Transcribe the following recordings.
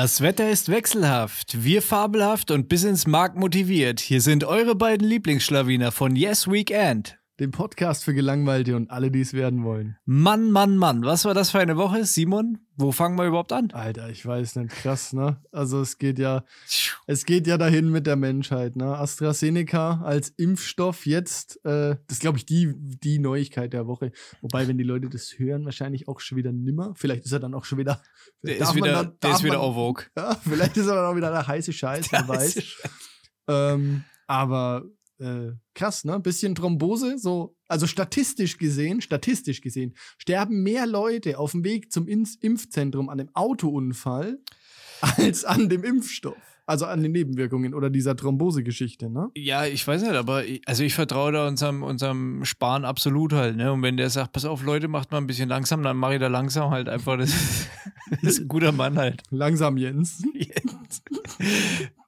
Das Wetter ist wechselhaft, wir fabelhaft und bis ins Mark motiviert. Hier sind eure beiden Lieblingsschlawiner von Yes Weekend. Dem Podcast für Gelangweilte und alle, die es werden wollen. Mann, Mann, Mann, was war das für eine Woche? Simon, wo fangen wir überhaupt an? Alter, ich weiß nicht, krass, ne? Also es geht ja, es geht ja dahin mit der Menschheit, ne? AstraZeneca als Impfstoff jetzt, äh, das ist, glaube ich, die, die Neuigkeit der Woche. Wobei, wenn die Leute das hören, wahrscheinlich auch schon wieder nimmer. Vielleicht ist er dann auch schon wieder. Der ist wieder, dann- der ist wieder man- Vogue. Ja, vielleicht ist er dann auch wieder der heiße Scheiß, wer weiß. Ähm, aber äh, krass, ne? Bisschen Thrombose, so, also statistisch gesehen, statistisch gesehen, sterben mehr Leute auf dem Weg zum Ins Impfzentrum an dem Autounfall als an dem Impfstoff. Also an den Nebenwirkungen oder dieser Thrombose-Geschichte, ne? Ja, ich weiß nicht, aber ich, also ich vertraue da unserem, unserem Spahn absolut halt, ne? Und wenn der sagt, pass auf, Leute, macht mal ein bisschen langsam, dann mache ich da langsam halt einfach. Das ist, das ist ein guter Mann halt. Langsam, Jens. Jetzt.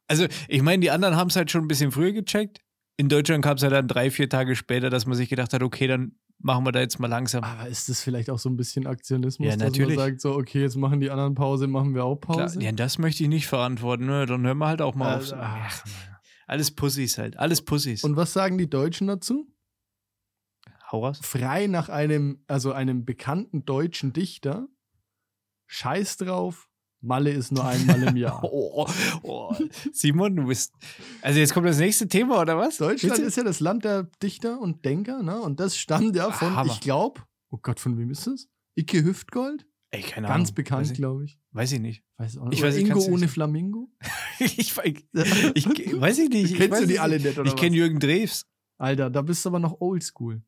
Also, ich meine, die anderen haben es halt schon ein bisschen früher gecheckt. In Deutschland kam es halt dann drei, vier Tage später, dass man sich gedacht hat, okay, dann machen wir da jetzt mal langsam. Aber ist das vielleicht auch so ein bisschen Aktionismus, Ja, dass man sagt, so, okay, jetzt machen die anderen Pause, machen wir auch Klar, Pause? ja, das möchte ich nicht verantworten, ne? Dann hören wir halt auch mal auf. Also, ach, Alles Pussys halt, alles Pussys. Und was sagen die Deutschen dazu? Hau raus. frei nach einem, also einem bekannten deutschen Dichter. Scheiß drauf, Malle ist nur einmal im Jahr. Oh, oh. Simon, du bist. Also jetzt kommt das nächste Thema, oder was? Deutschland ist ja das Land der Dichter und Denker, ne? Und das stammt ja von, Hammer. ich glaube, oh Gott, von wem ist das? Icke Hüftgold? Ey, keine Ganz Ahnung. bekannt, Weiß ich, glaube ich. weiß ich nicht. Weiß auch nicht. Ich weiß, ich Ingo nicht ohne. Flamingo? ich, ich, ich, weiß ich nicht. Ich Kennst du die es alle nicht. nicht, oder Ich kenne? Jürgen Drews. Alter, da bist du aber noch oldschool.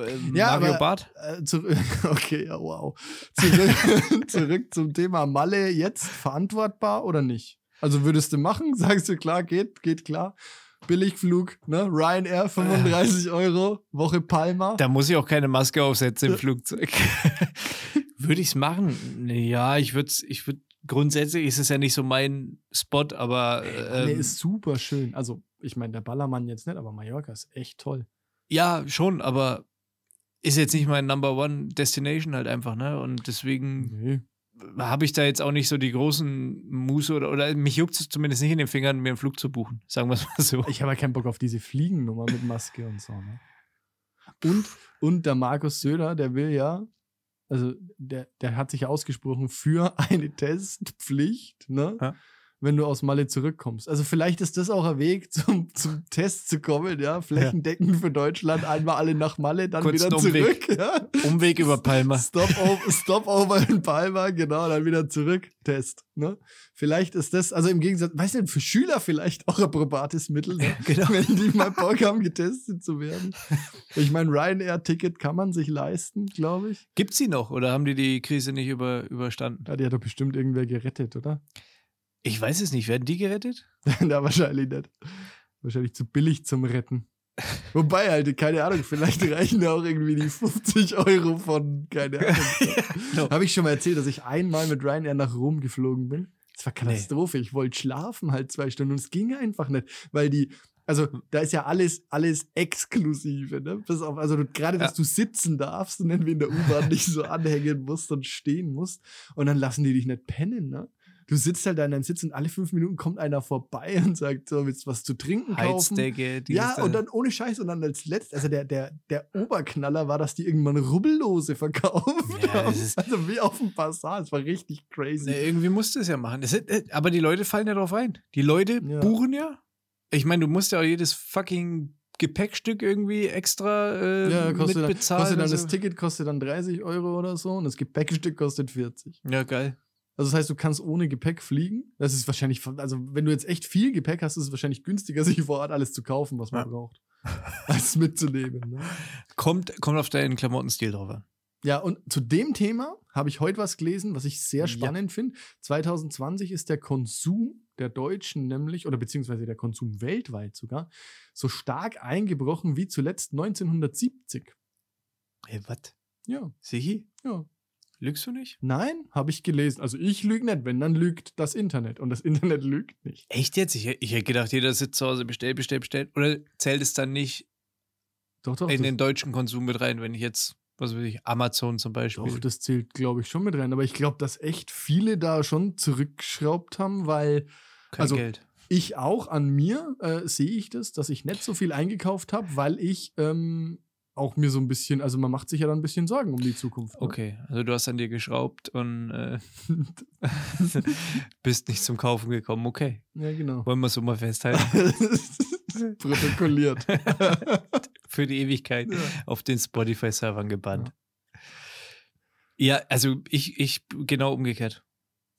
Äh, Ja, Mario aber- Barth. Äh, zurück, okay, ja, wow. Zurück, zurück zum Thema Malle jetzt verantwortbar oder nicht? Also würdest du machen? Sagst du klar, geht, geht klar. Billigflug, ne? Ryanair 35 Euro, Woche Palma. Da muss ich auch keine Maske aufsetzen im Flugzeug. würde ich es machen? Ja, ich würde ich würd, grundsätzlich ist es ja nicht so mein Spot, aber Malle ähm, ist super schön. Also, ich meine, der Ballermann jetzt nicht, aber Mallorca ist echt toll. ja, schon, aber ist jetzt nicht mein Number One Destination halt einfach, ne? Und deswegen Nee. habe ich da jetzt auch nicht so die großen Muße oder, oder mich juckt es zumindest nicht in den Fingern, mir einen Flug zu buchen. Sagen wir es mal so. Ich habe ja keinen Bock auf diese Fliegennummer mit Maske und so, ne? Und, und der Markus Söder, der will ja, also der, der hat sich ja ausgesprochen für eine Testpflicht, ne? Ja. Wenn du aus Malle zurückkommst. Also vielleicht ist das auch ein Weg, zum, zum Test zu kommen, ja? Flächendeckend für Deutschland, einmal alle nach Malle, dann Kurzen wieder Umweg. zurück. Ja? Umweg über Palma. Stopover, Stopover in Palma, genau, dann wieder zurück, Test. Ne? Vielleicht ist das, also im Gegensatz, weiß nicht, für Schüler vielleicht auch ein probates Mittel, ne? Genau. wenn die mal Bock haben, getestet zu werden. Ich meine, Ryanair-Ticket kann man sich leisten, glaube ich. Gibt's sie noch oder haben die die Krise nicht über, überstanden? Ja, die hat doch bestimmt irgendwer gerettet, oder? Ich weiß es nicht. Werden die gerettet? da wahrscheinlich nicht. Wahrscheinlich zu billig zum Retten. Wobei, halt, keine Ahnung, vielleicht reichen da auch irgendwie die 50 Euro von, keine Ahnung. genau. Habe ich schon mal erzählt, dass ich einmal mit Ryanair nach Rom geflogen bin? Das war Katastrophe. Ich wollte schlafen halt zwei Stunden und es ging einfach nicht, weil die, also da ist ja alles, alles exklusive, ne? Bis auf, also gerade, dass Ja. du sitzen darfst und dann wie in der U-Bahn nicht so anhängen musst und stehen musst und dann lassen die dich nicht pennen, ne? Du sitzt halt da in deinem Sitz und alle fünf Minuten kommt einer vorbei und sagt, so, willst du was zu trinken kaufen? Heizdecke, Ja, und dann ohne Scheiß und dann als letztes, also der, der, der Oberknaller war, dass die irgendwann Rubbellose verkauft Ja, haben. also wie auf dem Bazar, das war richtig crazy. Ne, irgendwie musst du es ja machen. Ist, äh, aber die Leute fallen ja drauf ein. Die Leute Ja. buchen ja. Ich meine, du musst ja auch jedes fucking Gepäckstück irgendwie extra äh, ja, kostet dann, mitbezahlen. kostet dann und das so. Ticket kostet dann 30 Euro oder so und das Gepäckstück kostet 40. Ja, geil. Also das heißt, du kannst ohne Gepäck fliegen. Das ist wahrscheinlich, also wenn du jetzt echt viel Gepäck hast, ist es wahrscheinlich günstiger, sich vor Ort alles zu kaufen, was man Ja. braucht, als mitzunehmen. Ne? Kommt, kommt auf deinen Klamottenstil drauf an. Ja, und zu dem Thema habe ich heute was gelesen, was ich sehr Ja. spannend finde. 2020 ist der Konsum der Deutschen nämlich, oder beziehungsweise der Konsum weltweit sogar, so stark eingebrochen wie zuletzt 1970. Hey, was? Ja, Sichi? ja. Lügst du nicht? Nein, habe ich gelesen. Also ich lüge nicht, wenn, dann lügt das Internet. Und das Internet lügt nicht. Echt jetzt? Ich, ich hätte gedacht, jeder sitzt zu Hause, bestellt, bestellt, bestellt. Oder zählt es dann nicht Doch, doch. in den deutschen Konsum mit rein, wenn ich jetzt, was weiß ich, Amazon zum Beispiel. doch, das zählt, glaube ich, schon mit rein. Aber ich glaube, dass echt viele da schon zurückgeschraubt haben, weil Kein also- Geld. ich auch an mir äh, sehe ich das, dass ich nicht so viel eingekauft habe, weil ich ähm, auch mir so ein bisschen, also man macht sich ja dann ein bisschen Sorgen um die Zukunft. ne? Okay, also du hast an dir geschraubt und äh, bist nicht zum Kaufen gekommen. Okay, ja, genau. wollen wir es so mal festhalten. Protokolliert. Für die Ewigkeit Ja. auf den Spotify-Servern gebannt. Ja. also ich, ich genau umgekehrt.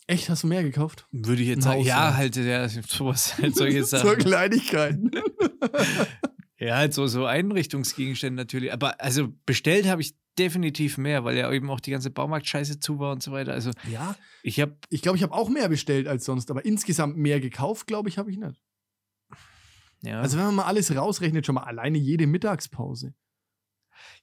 Echt, hast du mehr gekauft? Würde ich jetzt sagen. Ja, ja. halt, ja, sowas, halt solche so Sachen. Kleinigkeiten. Ja, halt so, so Einrichtungsgegenstände natürlich. Aber also bestellt habe ich definitiv mehr, weil ja eben auch die ganze Baumarktscheiße zu war und so weiter. Also ja, ich habe, ich glaube, ich habe auch mehr bestellt als sonst, aber insgesamt mehr gekauft, glaube ich, habe ich nicht. ja. Also wenn man mal alles rausrechnet, schon mal alleine jede Mittagspause.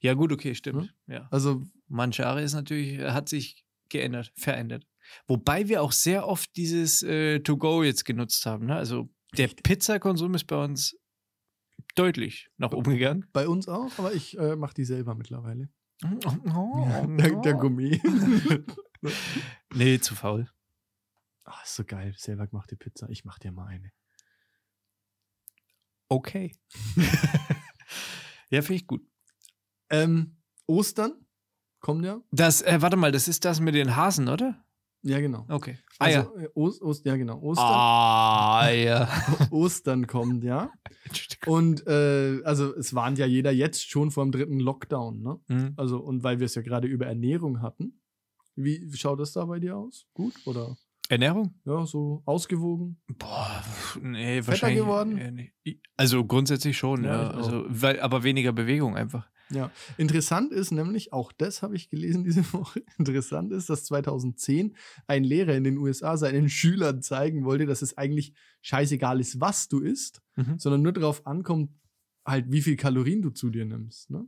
ja, gut, okay, stimmt. Hm? Ja. Also Manchare ist natürlich, hat sich geändert, verändert. Wobei wir auch sehr oft dieses äh, To-Go jetzt genutzt haben. Ne? Also der Pizzakonsum ist bei uns deutlich nach oben gegangen. bei uns auch, aber ich äh, mache die selber mittlerweile. Oh, der, der Gummi. Nee, zu faul. Ah, ist so geil, selber gemachte Pizza. Ich mach dir mal eine. Okay. ja, finde ich gut. Ähm, Ostern kommt ja. Das, äh, warte mal, das ist das mit den Hasen, oder? Ja, genau. Okay. Ah, Also, äh, Ost, Ost, ja, genau. Ostern, Ah, ja. Ostern kommt, ja. Und äh, also es warnt ja jeder jetzt schon vor dem dritten Lockdown, ne? Hm. Also, und weil wir es ja gerade über Ernährung hatten. Wie schaut das da bei dir aus? Gut? Oder Ernährung? ja, so ausgewogen? Boah, nee, Fetter wahrscheinlich. geworden? äh. Also grundsätzlich schon, Ja, ja. also, weil, aber weniger Bewegung einfach. Ja, interessant ist nämlich, auch das habe ich gelesen diese Woche, interessant ist, dass 2010 ein Lehrer in den USA seinen Schülern zeigen wollte, dass es eigentlich scheißegal ist, was du isst, Mhm. sondern nur darauf ankommt, halt wie viel Kalorien du zu dir nimmst. Ne?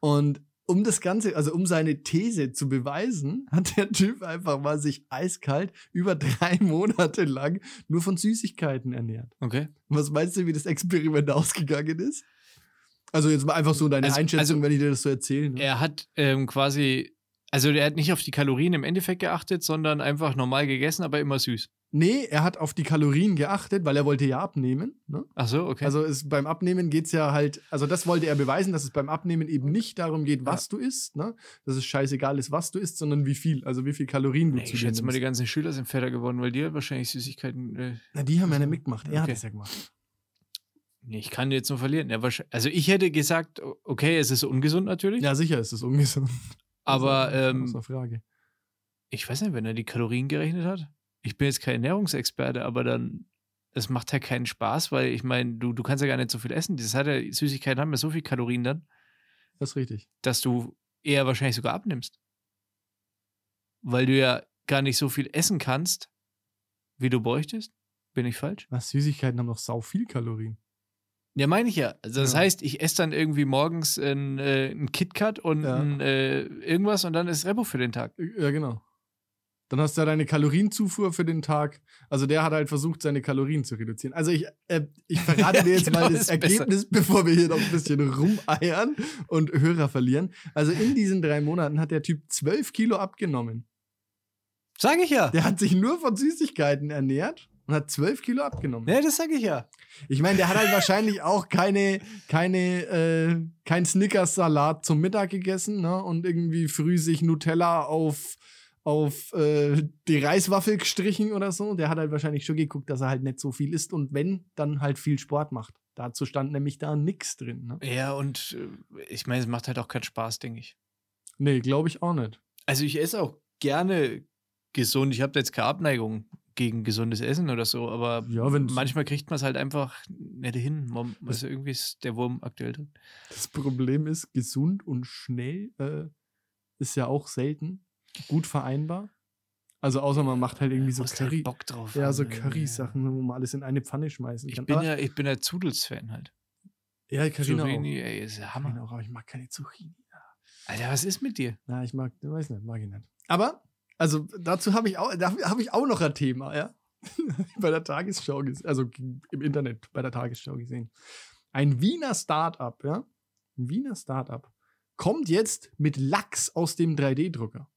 Und um das Ganze, also um seine These zu beweisen, hat der Typ einfach mal sich eiskalt über drei Monate lang nur von Süßigkeiten ernährt. Okay. Und was meinst du, wie das Experiment ausgegangen ist? Also jetzt mal einfach so deine Also- Einschätzung, also- wenn ich dir das so erzähle. Ne? Er hat ähm, quasi, also der hat nicht auf die Kalorien im Endeffekt geachtet, sondern einfach normal gegessen, aber immer süß. Nee, er hat auf die Kalorien geachtet, weil er wollte ja abnehmen. Ne? Ach so, okay. Also es, beim Abnehmen geht es ja halt, also das wollte er beweisen, dass es beim Abnehmen eben nicht darum geht, was du isst, ne? dass es scheißegal ist, was du isst, sondern wie viel, also wie viel Kalorien du nee, zu ich schätze mal, die ganzen Schüler sind fetter geworden, weil die wahrscheinlich Süßigkeiten. Äh, Na, die haben ja nicht mitgemacht, er hat Okay. es ja gemacht. Ich kann jetzt nur verlieren. Ja, also ich hätte gesagt, okay, es ist ungesund natürlich, Ja, sicher ist es ungesund. aber Das ist ähm, außer Frage. ich weiß nicht, wenn er die Kalorien gerechnet hat. Ich bin jetzt kein Ernährungsexperte, aber dann, es macht halt keinen Spaß, weil ich meine, du, du kannst ja gar nicht so viel essen. Das hat ja, Süßigkeiten haben ja so viel Kalorien dann, Das ist richtig. dass du eher wahrscheinlich sogar abnimmst. Weil du ja gar nicht so viel essen kannst, wie du bräuchtest. Bin ich falsch? Was, Süßigkeiten haben doch sau viel Kalorien. Ja, meine ich ja. Also das Ja. heißt, ich esse dann irgendwie morgens ein, äh, ein KitKat und Ja. ein, äh, irgendwas und dann ist Repo für den Tag. Ja, genau. Dann hast du ja deine Kalorienzufuhr für den Tag. Also der hat halt versucht, seine Kalorien zu reduzieren. Also ich, äh, ich verrate dir jetzt Genau, mal das ist besser. Ergebnis, bevor wir hier noch ein bisschen rumeiern und Hörer verlieren. Also in diesen drei Monaten hat der Typ 12 Kilo abgenommen. Sag ich ja. Der hat sich nur von Süßigkeiten ernährt und hat 12 Kilo abgenommen. Ja, das sag ich ja. Ich meine, der hat halt wahrscheinlich auch keine, keine, äh, kein Snickers-Salat zum Mittag gegessen, ne? Und irgendwie früh sich Nutella auf, auf äh, die Reiswaffel gestrichen oder so. Der hat halt wahrscheinlich schon geguckt, dass er halt nicht so viel isst und wenn, dann halt viel Sport macht. Dazu stand nämlich da nix drin, ne? Ja, und äh, ich meine, es macht halt auch keinen Spaß, denke ich. Nee, glaube ich auch nicht. Also ich esse auch gerne gesund. Ich habe da jetzt keine Abneigung gegen gesundes Essen oder so, aber Ja, manchmal kriegt man es halt einfach nicht hin. Man, also irgendwie ist der Wurm aktuell drin. Das Problem ist, gesund und schnell äh, ist ja auch selten gut vereinbar. Also außer man macht halt irgendwie so halt Curry. Bock drauf Ja, so. Curry-Sachen, wo man alles in eine Pfanne schmeißen Ich kann. bin Aber- ja, ich bin ja Zudels-Fan halt. ja, Carina auch. Zucchini, ey, ist ja Hammer. Auch, aber ich mag keine Zucchini. Alter, was ist mit dir? Na, ich mag, ich weiß nicht, mag ich nicht. Aber, also dazu habe ich auch, da habe ich auch noch ein Thema, ja. bei der Tagesschau gesehen, also im Internet bei der Tagesschau gesehen. Ein Wiener Start-up, ja, ein Wiener Startup, kommt jetzt mit Lachs aus dem 3D-Drucker.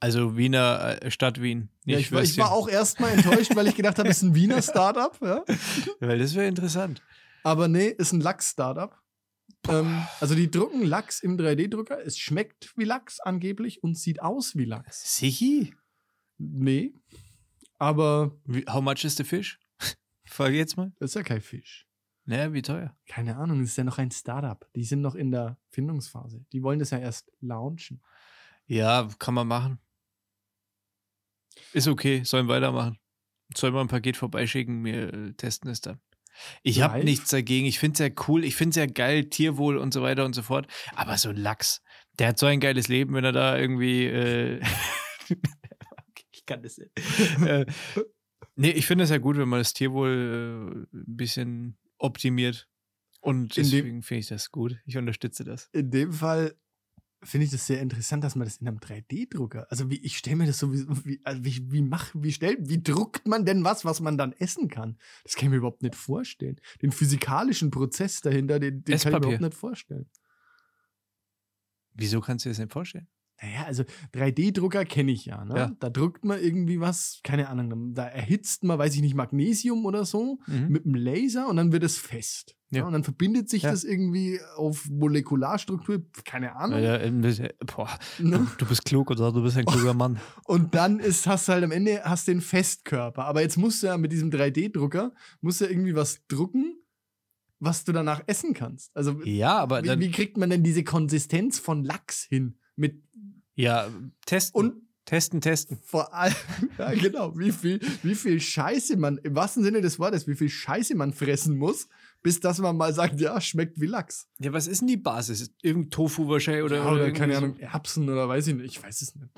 Also Wiener äh, Stadt Wien. Ja, ich, war, ich war auch erstmal enttäuscht, weil ich gedacht habe, es ist ein Wiener Startup. Ja? Weil das wäre interessant. Aber nee, ist ein Lachs-Startup. Ähm, also die drucken Lachs im 3D-Drucker. Es schmeckt wie Lachs angeblich und sieht aus wie Lachs. Sichi? Nee. Aber Wie, how much is the fish? Frage jetzt mal. das ist ja kein Fisch. Naja, wie teuer? Keine Ahnung, das ist ja noch ein Startup. Die sind noch in der Findungsphase. Die wollen das ja erst launchen. Ja, kann man machen. Ist okay, sollen weitermachen. Soll mal ein Paket vorbeischicken, wir äh, testen es dann. Ich habe nichts dagegen. Ich finde es ja cool, ich finde es ja geil, Tierwohl und so weiter und so fort. Aber so ein Lachs, der hat so ein geiles Leben, wenn er da irgendwie. Äh ich kann das nicht. äh, nee, ich finde es ja gut, wenn man das Tierwohl äh, ein bisschen optimiert. Und deswegen finde ich das gut. Ich unterstütze das. In dem Fall finde ich das sehr interessant, dass man das in einem 3D-Drucker, also wie, ich stelle mir das so, wie, wie, also wie, wie, mach, wie, stell, wie druckt man denn was, was man dann essen kann? Das kann ich mir überhaupt nicht vorstellen. Den physikalischen Prozess dahinter, den, den kann ich mir überhaupt nicht vorstellen. Wieso kannst du dir das nicht vorstellen? Naja, also 3D-Drucker kenne ich ja, ne? Ja. Da drückt man irgendwie was, keine Ahnung, da erhitzt man, weiß ich nicht, Magnesium oder so Mhm. mit einem Laser und dann wird es fest. Ja. Ja. Und dann verbindet sich Ja. das irgendwie auf Molekularstruktur, keine Ahnung. Ja, äh, boah, Ne? du bist klug oder du bist ein kluger Mann. Und dann ist, hast du halt am Ende hast den Festkörper. Aber jetzt musst du ja mit diesem 3D-Drucker, musst du ja irgendwie was drucken, was du danach essen kannst. Also Ja, aber wie, wie kriegt man denn diese Konsistenz von Lachs hin? Mit ja, testen. und testen, testen. vor allem, ja genau, wie viel, wie viel Scheiße man, im wahrsten Sinne des Wortes, wie viel Scheiße man fressen muss, bis dass man mal sagt, ja, schmeckt wie Lachs. Ja, was ist denn die Basis? Irgendein Tofu wahrscheinlich oder, Oder, oder keine. Ahnung, Erbsen oder weiß ich nicht, ich weiß es nicht.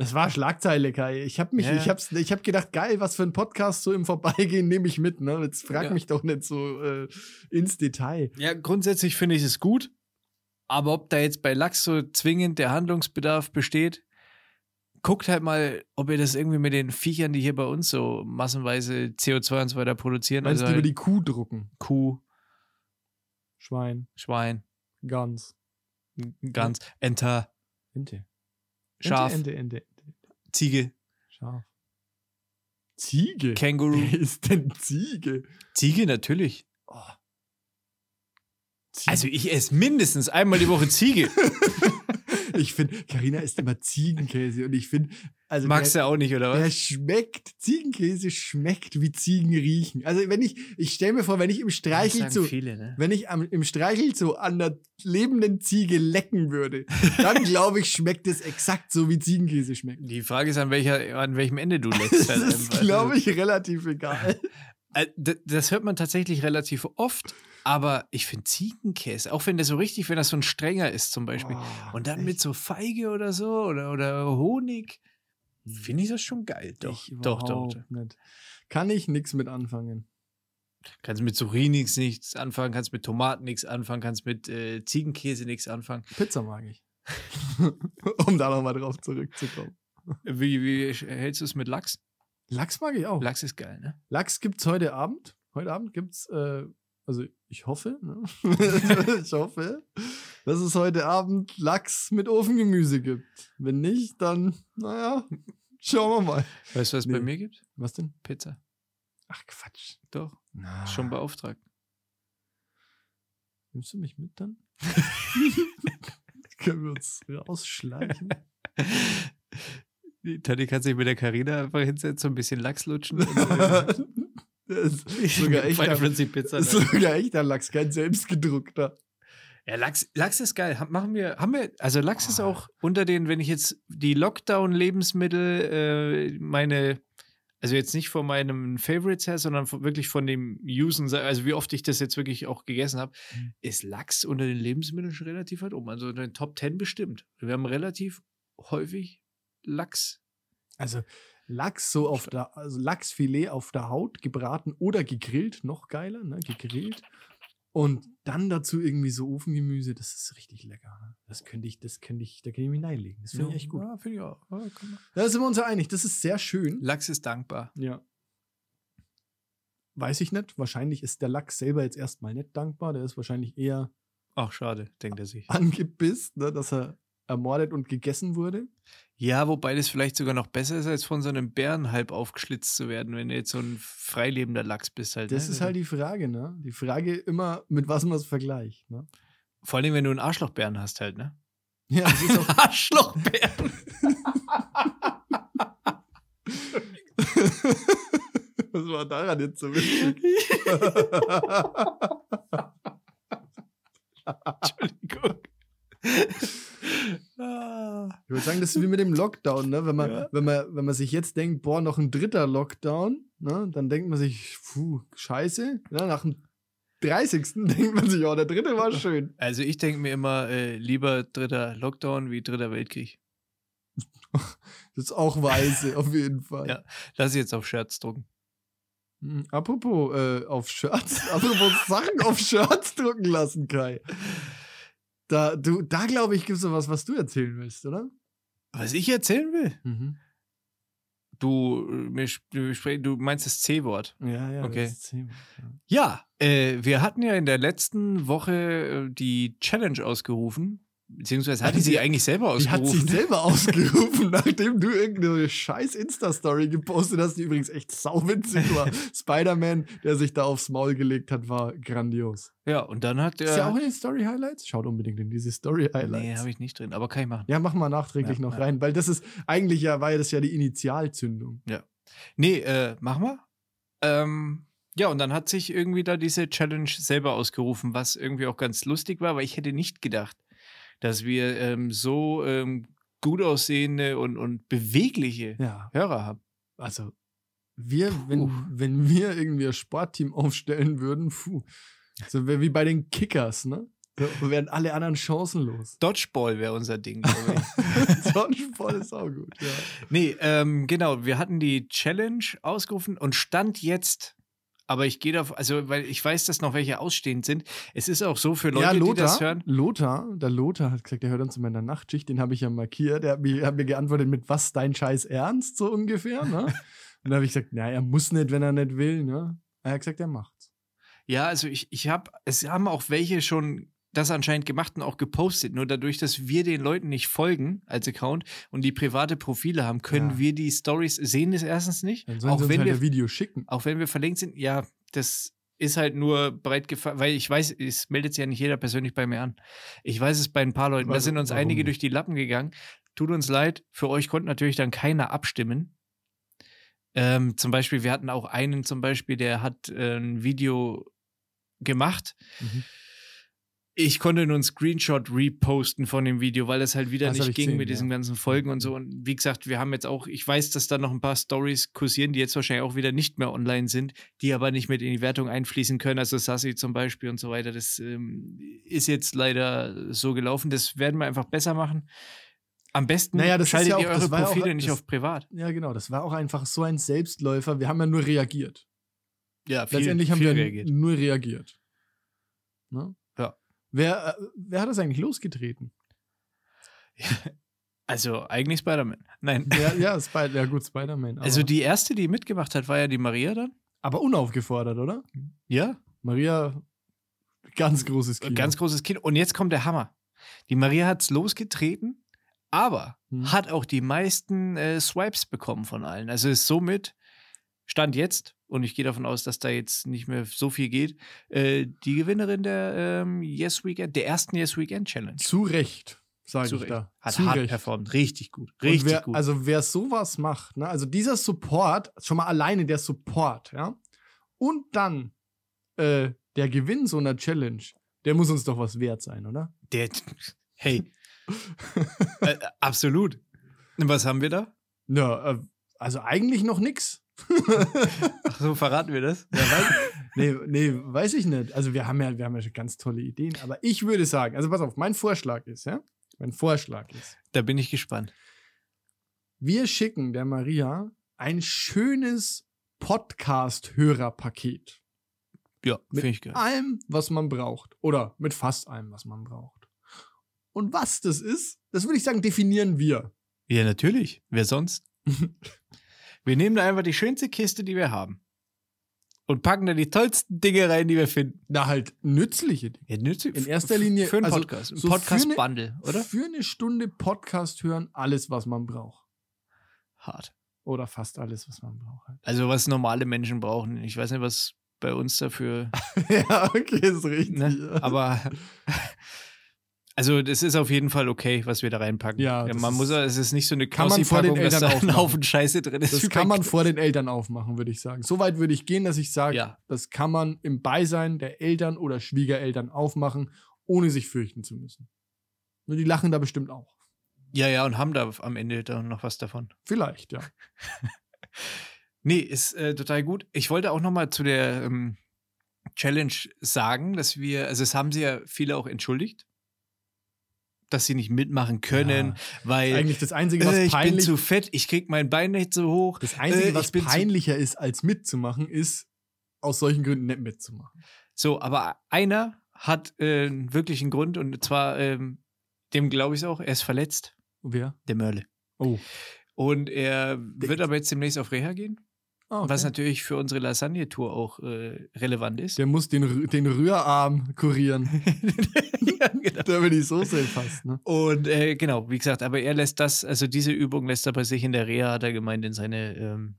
Das war Schlagzeile, Kai. Ich habe mich, Ja, ja. ich hab's, ich hab gedacht, geil, was für ein Podcast so im Vorbeigehen nehme ich mit. Ne? Jetzt frag Ja. mich doch nicht so äh, ins Detail. Ja, grundsätzlich finde ich es gut. Aber ob da jetzt bei Lachs so zwingend der Handlungsbedarf besteht, guckt halt mal, ob ihr das irgendwie mit den Viechern, die hier bei uns so massenweise CO2 und so weiter produzieren, Meinst also du über halt die Kuh drucken? Kuh, Schwein, Schwein, Gans, Gans, Enter, Ente. Schaf, Ente, Ente, Ente, Ente. Ziege, Schaf. Ziege? Känguru. Wer ist denn Ziege? Ziege natürlich. Oh. Ziege. Also ich esse mindestens einmal die Woche Ziege. ich finde, Karina isst immer Ziegenkäse und ich finde, also Magst der, du auch nicht, oder der was? schmeckt, Ziegenkäse schmeckt wie Ziegen riechen. Also wenn ich, ich stelle mir vor, wenn ich im Streichelzoo, viele, ne? wenn ich am, im Streichelzoo an der lebenden Ziege lecken würde, dann glaube ich, schmeckt es exakt so, wie Ziegenkäse schmeckt. Die Frage ist, an, welcher, an welchem Ende du leckst. Das halt ist, einfach. glaube ich, relativ egal. Äh, Das hört man tatsächlich relativ oft, aber ich finde Ziegenkäse, auch wenn der so richtig, wenn das so ein strenger ist zum Beispiel, Oh, und dann mit echt? so Feige oder so oder, oder Honig, finde ich das schon geil. Doch, doch, doch, doch. Nicht. Kann ich nichts mit anfangen. Kannst mit Zucchinis nichts anfangen, kannst mit Tomaten nichts anfangen, kannst mit äh, Ziegenkäse nichts anfangen. Pizza mag ich. um da nochmal drauf zurückzukommen. Wie, wie hältst du es mit Lachs? Lachs mag ich auch. Lachs ist geil, ne? Lachs gibt's heute Abend. Heute Abend gibt's, äh, also ich hoffe, ne? ich hoffe, dass es heute Abend Lachs mit Ofengemüse gibt. Wenn nicht, dann, naja, schauen wir mal. Weißt du, was es bei Nee. mir gibt? Was denn? Pizza. Ach Quatsch. Doch, Na, schon beauftragt. Nimmst du mich mit dann? Können wir uns rausschleichen? Die Tati kann sich mit der Karina einfach hinsetzen, ein bisschen Lachs lutschen. und, sogar echter, Fantasy Pizza. das ist dann. sogar echter Lachs, kein selbstgedruckter. Ja, Lachs, Lachs ist geil. Machen wir, haben wir, also Lachs ist Ah. auch unter den, wenn ich jetzt die Lockdown-Lebensmittel, äh, meine, also jetzt nicht von meinem Favorites her, sondern von, wirklich von dem Usen, also wie oft ich das jetzt wirklich auch gegessen habe, Mhm. ist Lachs unter den Lebensmitteln schon relativ weit oben. Also in den Top 10 bestimmt. Wir haben relativ häufig Lachs. Also Lachs so auf der, also Lachsfilet auf der Haut gebraten oder gegrillt, noch geiler, ne? Gegrillt. Und dann dazu irgendwie so Ofengemüse, das ist richtig lecker. Ne? Das könnte ich, das könnte ich, da kann ich mich reinlegen. Das finde ich echt gut. Ja, finde ich auch. Ja. Da sind wir uns ja einig, das ist sehr schön. Lachs ist dankbar. Ja. weiß ich nicht. Wahrscheinlich ist der Lachs selber jetzt erstmal nicht dankbar. Der ist wahrscheinlich eher Ach, schade, denkt er sich. angepisst, ne, dass er ermordet und gegessen wurde. Ja, wobei das vielleicht sogar noch besser ist, als von so einem Bären halb aufgeschlitzt zu werden, wenn du jetzt so ein freilebender Lachs bist halt. Das ne? ist halt die Frage, ne? Die Frage immer, mit was man es vergleicht, ne? Vor allem, wenn du einen Arschlochbären hast halt, ne? Ja, das ist auch, Arschlochbären! was war daran jetzt so witzig? Entschuldigung. Ich würde sagen, das ist wie mit dem Lockdown, ne? Wenn man, Ja. wenn man, wenn man sich jetzt denkt, boah, noch ein dritter Lockdown, ne? Dann denkt man sich, puh, scheiße. Ja, nach dem 30. denkt man sich, oh, der dritte war schön. Also ich denke mir immer, äh, lieber dritter Lockdown wie dritter Weltkrieg. Das ist auch weise, auf jeden Fall. Ja. Lass ich jetzt auf Scherz drucken. Hm, Apropos äh, auf Shirts, apropos Sachen auf Shirts drucken lassen, Kai. Da, du, da glaube ich, gibt es was, was du erzählen willst, oder? Was ich erzählen will? Mhm. Du, äh, du, meinst das C-Wort. Ja, ja. Okay. das Thema, ja. Ja, äh, wir hatten ja in der letzten Woche äh, die Challenge ausgerufen. Beziehungsweise hatte ich sie eigentlich selber Die hat sich ausgerufen. selber ausgerufen, nachdem du irgendeine scheiß Insta-Story gepostet hast, die übrigens echt sauwitzig war. Spider-Man, der sich da aufs Maul gelegt hat, war grandios. Ja, und dann hat Ist ja er. auch in den Story-Highlights? Schaut unbedingt in diese Story-Highlights. nee, habe ich nicht drin, aber kann ich machen. ja, mach mal nachträglich Ja, noch ja. rein, weil das ist, eigentlich ja, war ja das ja die Initialzündung. Nee, äh, machen wir. Ähm, ja, und dann hat sich irgendwie da diese Challenge selber ausgerufen, was irgendwie auch ganz lustig war, weil ich hätte nicht gedacht, dass wir ähm, so ähm, gut aussehende und, und bewegliche Ja, Hörer haben. also wir, wenn, Puh. wenn wir irgendwie ein Sportteam aufstellen würden, puh, so wär wie bei den Kickers, ne? Da wären alle anderen chancenlos. Dodgeball wäre unser Ding, glaube ich. Dodgeball ist auch gut, ja. Nee, ähm, genau, wir hatten die Challenge ausgerufen und stand jetzt, aber ich gehe davon, also weil ich weiß, dass noch welche ausstehend sind. Es ist auch so für Leute, ja, die Lothar, das hören. Lothar, der Lothar hat gesagt, der hört uns in meiner Nachtschicht, den habe ich ja markiert. Der hat mir, hat mir geantwortet mit was dein Scheiß Ernst, so ungefähr, ne? Und da habe ich gesagt, na, er muss nicht, wenn er nicht will, ne? Er hat gesagt, er macht's. Ja, also ich, ich habe, es haben auch welche schon das anscheinend gemacht und auch gepostet. Nur dadurch, dass wir den Leuten nicht folgen als Account und die private Profile haben, können Ja. wir die Stories sehen es erstens nicht. Dann sollen Auch sie uns wenn, halt wir, ein Video schicken. auch wenn wir verlinkt sind, ja, das ist halt nur breit gefallen, weil ich weiß, es meldet sich ja nicht jeder persönlich bei mir an. Ich weiß es bei ein paar Leuten, da sind uns warum einige durch die Lappen gegangen. Tut uns leid, für euch konnte natürlich dann keiner abstimmen. Ähm, zum Beispiel, wir hatten auch einen zum Beispiel, der hat äh, ein Video gemacht. Mhm. Ich konnte nur einen Screenshot reposten von dem Video, weil es halt wieder Das nicht ich ging gesehen, mit diesen ja. ganzen Folgen und so. Und wie gesagt, wir haben jetzt auch, ich weiß, dass da noch ein paar Stories kursieren, die jetzt wahrscheinlich auch wieder nicht mehr online sind, die aber nicht mit in die Wertung einfließen können. Also Sassy zum Beispiel und so weiter. Das ähm, ist jetzt leider so gelaufen. Das werden wir einfach besser machen. Am besten Naja, schaltet ja auch- ihr eure ja auch- Profile nicht das- auf privat. Ja, genau. Das war auch einfach so ein Selbstläufer. Wir haben ja nur reagiert. Ja, viel, Letztendlich haben viel wir reagiert. nur reagiert. Ne? Wer, äh, wer hat das eigentlich losgetreten? Also eigentlich Spider-Man. Nein. Ja, ja, Spider, ja gut, Spider-Man. Also die erste, die mitgemacht hat, war ja die Maria dann. aber unaufgefordert, oder? Ja. Maria, ganz großes Kino. Ganz großes Kind. Und jetzt kommt der Hammer. Die Maria hat es losgetreten, aber Hm. hat auch die meisten äh, Swipes bekommen von allen. Also ist somit, Stand jetzt, und ich gehe davon aus, dass da jetzt nicht mehr so viel geht, äh, die Gewinnerin der ähm, Yes Weekend, der ersten Yes Weekend Challenge. Zu Recht, sage ich Recht. da. Hat Zu hart Recht. performt. Richtig gut. Richtig wer, gut. Also wer sowas macht, ne, also dieser Support, schon mal alleine der Support, ja, und dann äh, der Gewinn so einer Challenge, der muss uns doch was wert sein, oder? der, hey. äh, absolut. Und was haben wir da? Ja, äh, also eigentlich noch nix. Ach so, verraten wir das? Ja, weiß, nee, nee, weiß ich nicht. Also wir haben ja, wir haben ja schon ganz tolle Ideen, aber ich würde sagen, also pass auf, mein Vorschlag ist, ja, mein Vorschlag ist, Da bin ich gespannt. wir schicken der Maria ein schönes Podcast-Hörerpaket. Ja, Mit finde ich geil. allem, was man braucht. Oder mit fast allem, was man braucht. Und was das ist, das würde ich sagen, definieren wir. Ja, natürlich. Wer sonst? wir nehmen da einfach die schönste Kiste, die wir haben. und packen da die tollsten Dinge rein, die wir finden. Na, halt nützliche Dinge. Ja, nützlich. In erster Linie Für einen also Podcast. Ein so Podcast-Bundle, oder? Für eine Stunde Podcast hören, alles, was man braucht. Hart. Oder fast alles, was man braucht. halt. Also, was normale Menschen brauchen. Ich weiß nicht, was bei uns dafür. ja, okay, ist richtig. Ne? Aber. Also, das ist auf jeden Fall okay, was wir da reinpacken. Ja, das man muss, es ist nicht so eine Kann man vor den Eltern da ein aufmachen. Haufen Scheiße drin ist. Das kann man vor den Eltern aufmachen, würde ich sagen. So weit würde ich gehen, dass ich sage, Ja. das kann man im Beisein der Eltern oder Schwiegereltern aufmachen, ohne sich fürchten zu müssen. Nur die lachen da bestimmt auch. Ja, ja, und haben da am Ende dann noch was davon. Vielleicht, ja. Nee, ist äh, total gut. Ich wollte auch noch mal zu der ähm, Challenge sagen, dass wir, also es haben sie ja viele auch entschuldigt, dass sie nicht mitmachen können, Ja. weil Eigentlich das Einzige, was äh, ich bin peinlich zu fett, ich krieg mein Bein nicht so hoch. Das Einzige, Äh, was bin peinlicher ist, als mitzumachen, ist aus solchen Gründen nicht mitzumachen. So, aber einer hat äh, einen wirklichen Grund und zwar, ähm, dem glaube ich es auch, er ist verletzt, Wer? der Mörle. Oh. Und er wird aber jetzt demnächst auf Reha gehen, Ah, okay. was natürlich für unsere Lasagne-Tour auch äh, relevant ist. Der muss den, den Rührarm kurieren. ja, genau. da will die Soße fast, ne? Und äh, genau, wie gesagt, aber er lässt das, also diese Übung lässt er bei sich in der Reha, hat er gemeint, in seine ähm,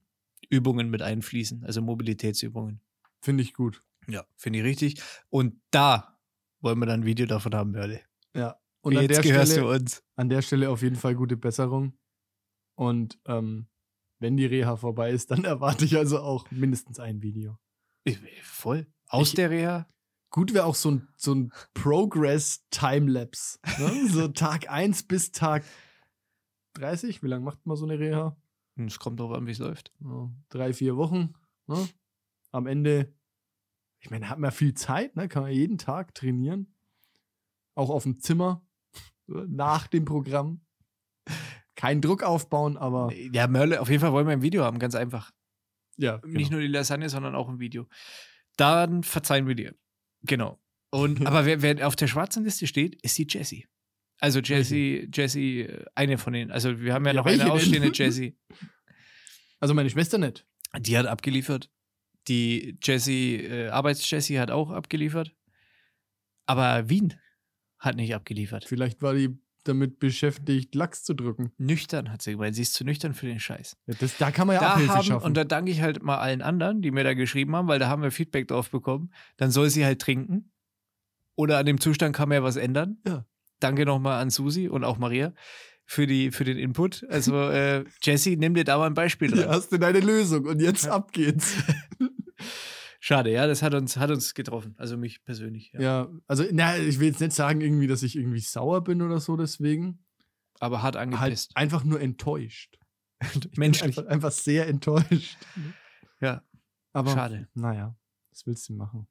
Übungen mit einfließen, also Mobilitätsübungen. Finde ich gut. Ja, finde ich richtig. Und da wollen wir dann ein Video davon haben, Mörle. Ja. Und jetzt der, gehörst Stelle, du uns. an der Stelle auf jeden Fall gute Besserung. Und ähm, wenn die Reha vorbei ist, dann erwarte ich also auch mindestens ein Video. Ich- Voll. Aus Ich- der Reha? Gut wäre auch so ein, so ein Progress-Timelapse. Ne? so Tag 1 bis Tag 30. Wie lange macht man so eine Reha? Es kommt drauf an, wie es läuft. Ja, drei, vier Wochen. Ne? Am Ende, ich meine, hat man viel Zeit, ne? kann man jeden Tag trainieren. Auch auf dem Zimmer, nach dem Programm. Kein Druck aufbauen, aber Ja, Mörle, auf jeden Fall wollen wir ein Video haben, ganz einfach. ja, genau. Nicht nur die Lasagne, sondern auch ein Video. Dann verzeihen wir dir. Genau. Und, aber wer, wer auf der schwarzen Liste steht, ist die Jessie. Also Jessie, Jessie, äh, eine von denen. Also wir haben ja, Ja, noch eine ausstehende Jessie. Also meine Schwester nicht. Die hat abgeliefert. Die Jessie, äh, Arbeits-Jessie hat auch abgeliefert. Aber Wien hat nicht abgeliefert. Vielleicht war die damit beschäftigt, Lachs zu drücken. Nüchtern, hat sie gemeint. Sie ist zu nüchtern für den Scheiß. Ja, das, da kann man ja da Abhilfe haben, schaffen. und da danke ich halt mal allen anderen, die mir da geschrieben haben, weil da haben wir Feedback drauf bekommen. Dann soll sie halt trinken. Oder an dem Zustand kann man ja was ändern. Ja. Danke nochmal an Susi und auch Maria für, die, für den Input. Also, äh, Jessie, nimm dir da mal ein Beispiel dran. Hier hast du deine Lösung und jetzt ab geht's. Schade, ja, das hat uns, hat uns getroffen. Also mich persönlich. Ja. Ja, also, na, ich will jetzt nicht sagen, irgendwie, dass ich irgendwie sauer bin oder so, deswegen. Aber hart Halt angepisst. einfach nur enttäuscht. Menschlich. Einfach, einfach sehr enttäuscht. Ja, Aber schade. naja, was willst du machen?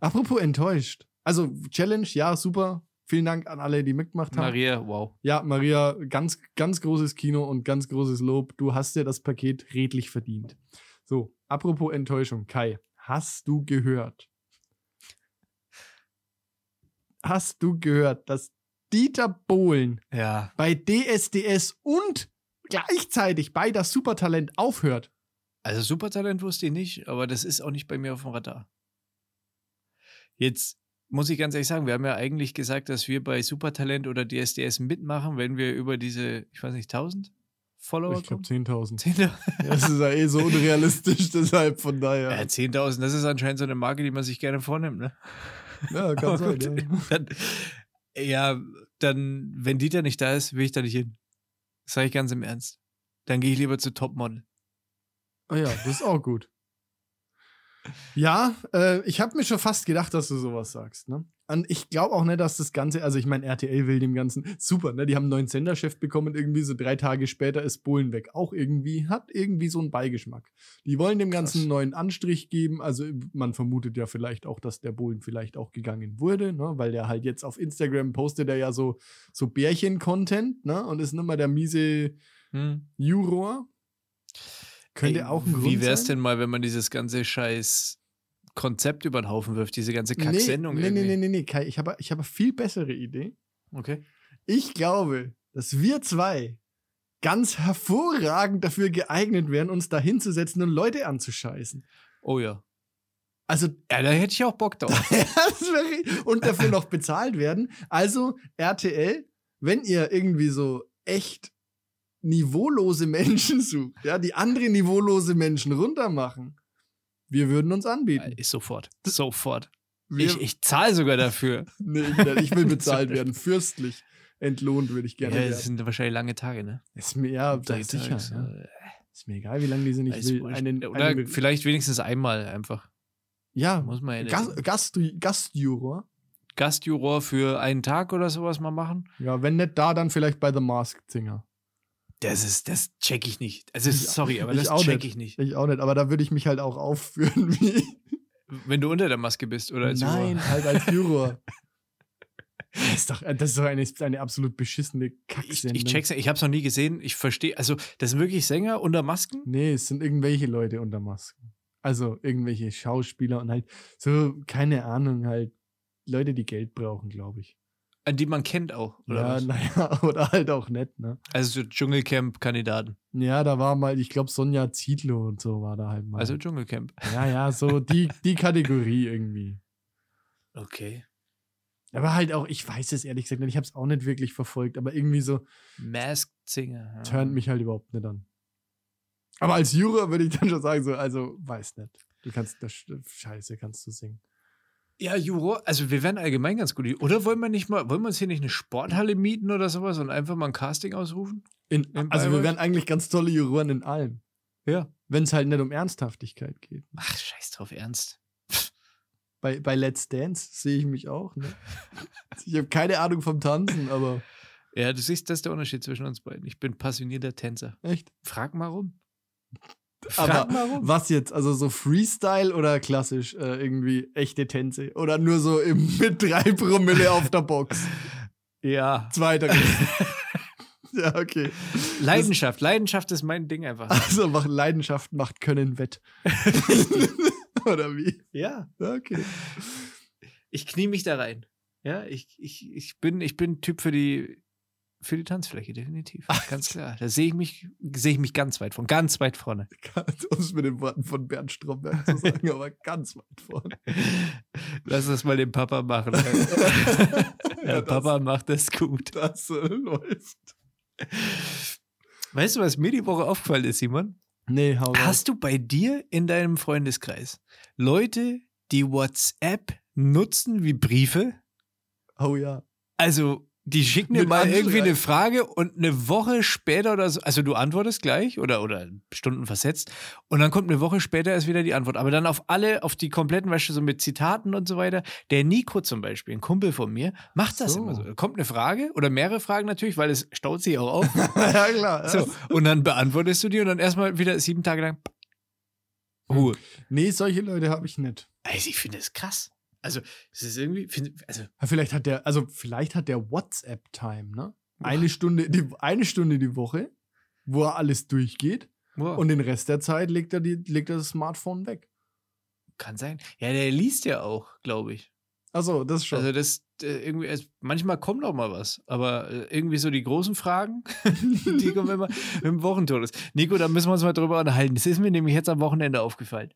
Apropos enttäuscht. Also, Challenge, ja, super. Vielen Dank an alle, die mitgemacht haben. Maria, wow. Ja, Maria, ganz, ganz großes Kino und ganz großes Lob. Du hast dir das Paket redlich verdient. So, apropos Enttäuschung, Kai, hast du gehört? Hast du gehört, dass Dieter Bohlen Ja. bei DSDS und gleichzeitig bei das Supertalent aufhört? Also Supertalent wusste ich nicht, aber das ist auch nicht bei mir auf dem Radar. Jetzt muss ich ganz ehrlich sagen, wir haben ja eigentlich gesagt, dass wir bei Supertalent oder DSDS mitmachen, wenn wir über diese, ich weiß nicht, 1000 Follower Ich glaube kommen. 10.000. 10.000? Das ist ja eh so unrealistisch, deshalb von daher. Ja, 10.000, das ist anscheinend so eine Marke, die man sich gerne vornimmt, ne? Ja, kann sein. gut, Ja. Dann, ja, dann, wenn Dieter nicht da ist, will ich da nicht hin. Das sage ich ganz im Ernst. Dann gehe ich lieber zu Topmodel. Ah ja, das ist auch gut. Ja, äh, ich habe mir schon fast gedacht, dass du sowas sagst. Ne? Und ich glaube auch nicht, dass das Ganze, also ich meine, RTL will dem Ganzen super, ne? Die haben einen neuen Senderchef bekommen, irgendwie so drei Tage später ist Bohlen weg. Auch irgendwie, hat irgendwie so einen Beigeschmack. Die wollen dem Ganzen einen neuen Anstrich geben. Also man vermutet ja vielleicht auch, dass der Bohlen vielleicht auch gegangen wurde, ne? Weil der halt jetzt auf Instagram postet er ja so, so Bärchen-Content, ne? Und ist nicht mehr der miese Hm. Juror. Könnte Ey, auch ein Grund Wie wär's sein. denn mal, wenn man dieses ganze scheiß Konzept über den Haufen wirft, diese ganze Kacksendung Nee, nee, nee, irgendwie? nee, nee, Kai, ich habe ich hab eine viel bessere Idee. Okay. Ich glaube, dass wir zwei ganz hervorragend dafür geeignet wären, uns da hinzusetzen und Leute anzuscheißen. Oh ja. Also, Ja, da hätte ich auch Bock drauf. und dafür noch bezahlt werden. Also, RTL, wenn ihr irgendwie so echt niveaulose Menschen sucht, ja, die andere niveaulose Menschen runtermachen, wir würden uns anbieten. Ist sofort. Sofort. Wir, Ich, ich zahle sogar dafür. nee, ich, will- ich bezahlt werden, fürstlich. Entlohnt würde ich Ja, gerne das werden. sind wahrscheinlich lange Tage, ne? Ist mir, ja, das sicher. Tage, Ja. so. Ist mir egal, wie lange die sind. Ich Ist will einen, Oder einen vielleicht wenigstens einmal einfach. ja, Muss man ja Gast, Gast, Gastjuror. Gastjuror für einen Tag oder sowas mal machen. Ja, wenn nicht da, dann vielleicht bei The Masked Singer. Das ist, das check ich nicht. Also Ich- sorry, aber ich das auch check nicht. ich nicht. Ich auch nicht, aber da würde ich mich halt auch aufführen wie. Wenn du unter der Maske bist oder als Nein, Juror. halt als Juror. Das ist doch, das ist doch eine, eine absolut beschissene Ich, Kacksendung. ich check's, ich hab's noch nie gesehen. Ich verstehe, also das sind wirklich Sänger unter Masken? Nee, es sind irgendwelche Leute unter Masken. Also irgendwelche Schauspieler und halt so, keine Ahnung, halt Leute, die Geld brauchen, glaube ich. An die man kennt auch, oder ja, was? naja, oder halt auch nicht, ne? Also so Dschungelcamp-Kandidaten. Ja, da war mal, ich glaube, Sonja Zietlow und so war da halt mal. Also Dschungelcamp. ja, ja, so die, die Kategorie irgendwie. Okay. Aber halt auch, ich weiß es ehrlich gesagt nicht, ich habe es auch nicht wirklich verfolgt, aber irgendwie so Masked Singer. Ja. turnt mich halt überhaupt nicht an. Aber als Juror würde ich dann schon sagen, so, also weiß nicht. Du kannst, das, Scheiße, kannst du singen. Ja, Juror, also wir wären allgemein ganz gut. Oder wollen wir nicht mal, wollen wir uns hier nicht eine Sporthalle mieten oder sowas und einfach mal ein Casting ausrufen? In, In also wir wären eigentlich ganz tolle Juroren in allem. Ja. Wenn es halt nicht um Ernsthaftigkeit geht. Ach, scheiß drauf, ernst. Bei, bei Let's Dance sehe ich mich auch. Ne? Ich habe keine Ahnung vom Tanzen, aber Ja, du siehst, das ist der Unterschied zwischen uns beiden. Ich bin passionierter Tänzer. echt. Frag mal rum. Aber Frag was jetzt? Also so Freestyle oder klassisch äh, irgendwie echte Tänze? Oder nur so im, mit drei Promille auf der Box? Ja. Zweiter. ja, okay. Leidenschaft. Leidenschaft ist mein Ding einfach. Also macht Leidenschaft macht Können wett. oder wie? Ja. Ja, Okay. Ich knie mich da rein. Ja, ich, ich, ich, bin, ich bin Typ für die, für die Tanzfläche, definitiv. Ganz klar. Da sehe ich mich, sehe ich mich ganz weit vorne. Ganz weit vorne. Um es mit den Worten von Bernd Stromberg zu sagen, aber ganz weit vorne. Lass das mal den Papa machen. Der Ja, das- Papa macht das gut. Das äh, läuft. Weißt du, was mir die Woche aufgefallen ist, Simon? Nee, hau. Hast du bei dir in deinem Freundeskreis Leute, die WhatsApp nutzen wie Briefe? Oh ja. Also, die schicken dir mal irgendwie eine Frage und eine Woche später oder so, also du antwortest gleich oder, oder Stunden versetzt und dann kommt eine Woche später erst wieder die Antwort. Aber dann auf alle, auf die kompletten, weißt du, so mit Zitaten und so weiter. Der Nico zum Beispiel, ein Kumpel von mir, macht das So. immer so. Da kommt eine Frage oder mehrere Fragen natürlich, weil es staut sich auch auf. ja, klar. so, und dann beantwortest du die und dann erstmal wieder sieben Tage lang Ruhe. Nee, solche Leute habe ich nicht. Also ich finde das krass. Also, es ist irgendwie, find, also, Ja, Vielleicht hat der, also vielleicht hat der WhatsApp-Time, ne? Eine Stunde, die, eine Stunde die Woche, wo er alles durchgeht wow. und den Rest der Zeit legt er, die, legt er das Smartphone weg. kann sein. Ja, der liest ja auch, glaube ich. Also, das schon. Also das äh, irgendwie, es, manchmal kommt auch mal was, aber äh, irgendwie so die großen Fragen, die kommen immer im Wochentodus. Nico, da müssen wir uns mal drüber unterhalten. Das ist mir nämlich jetzt am Wochenende aufgefallen.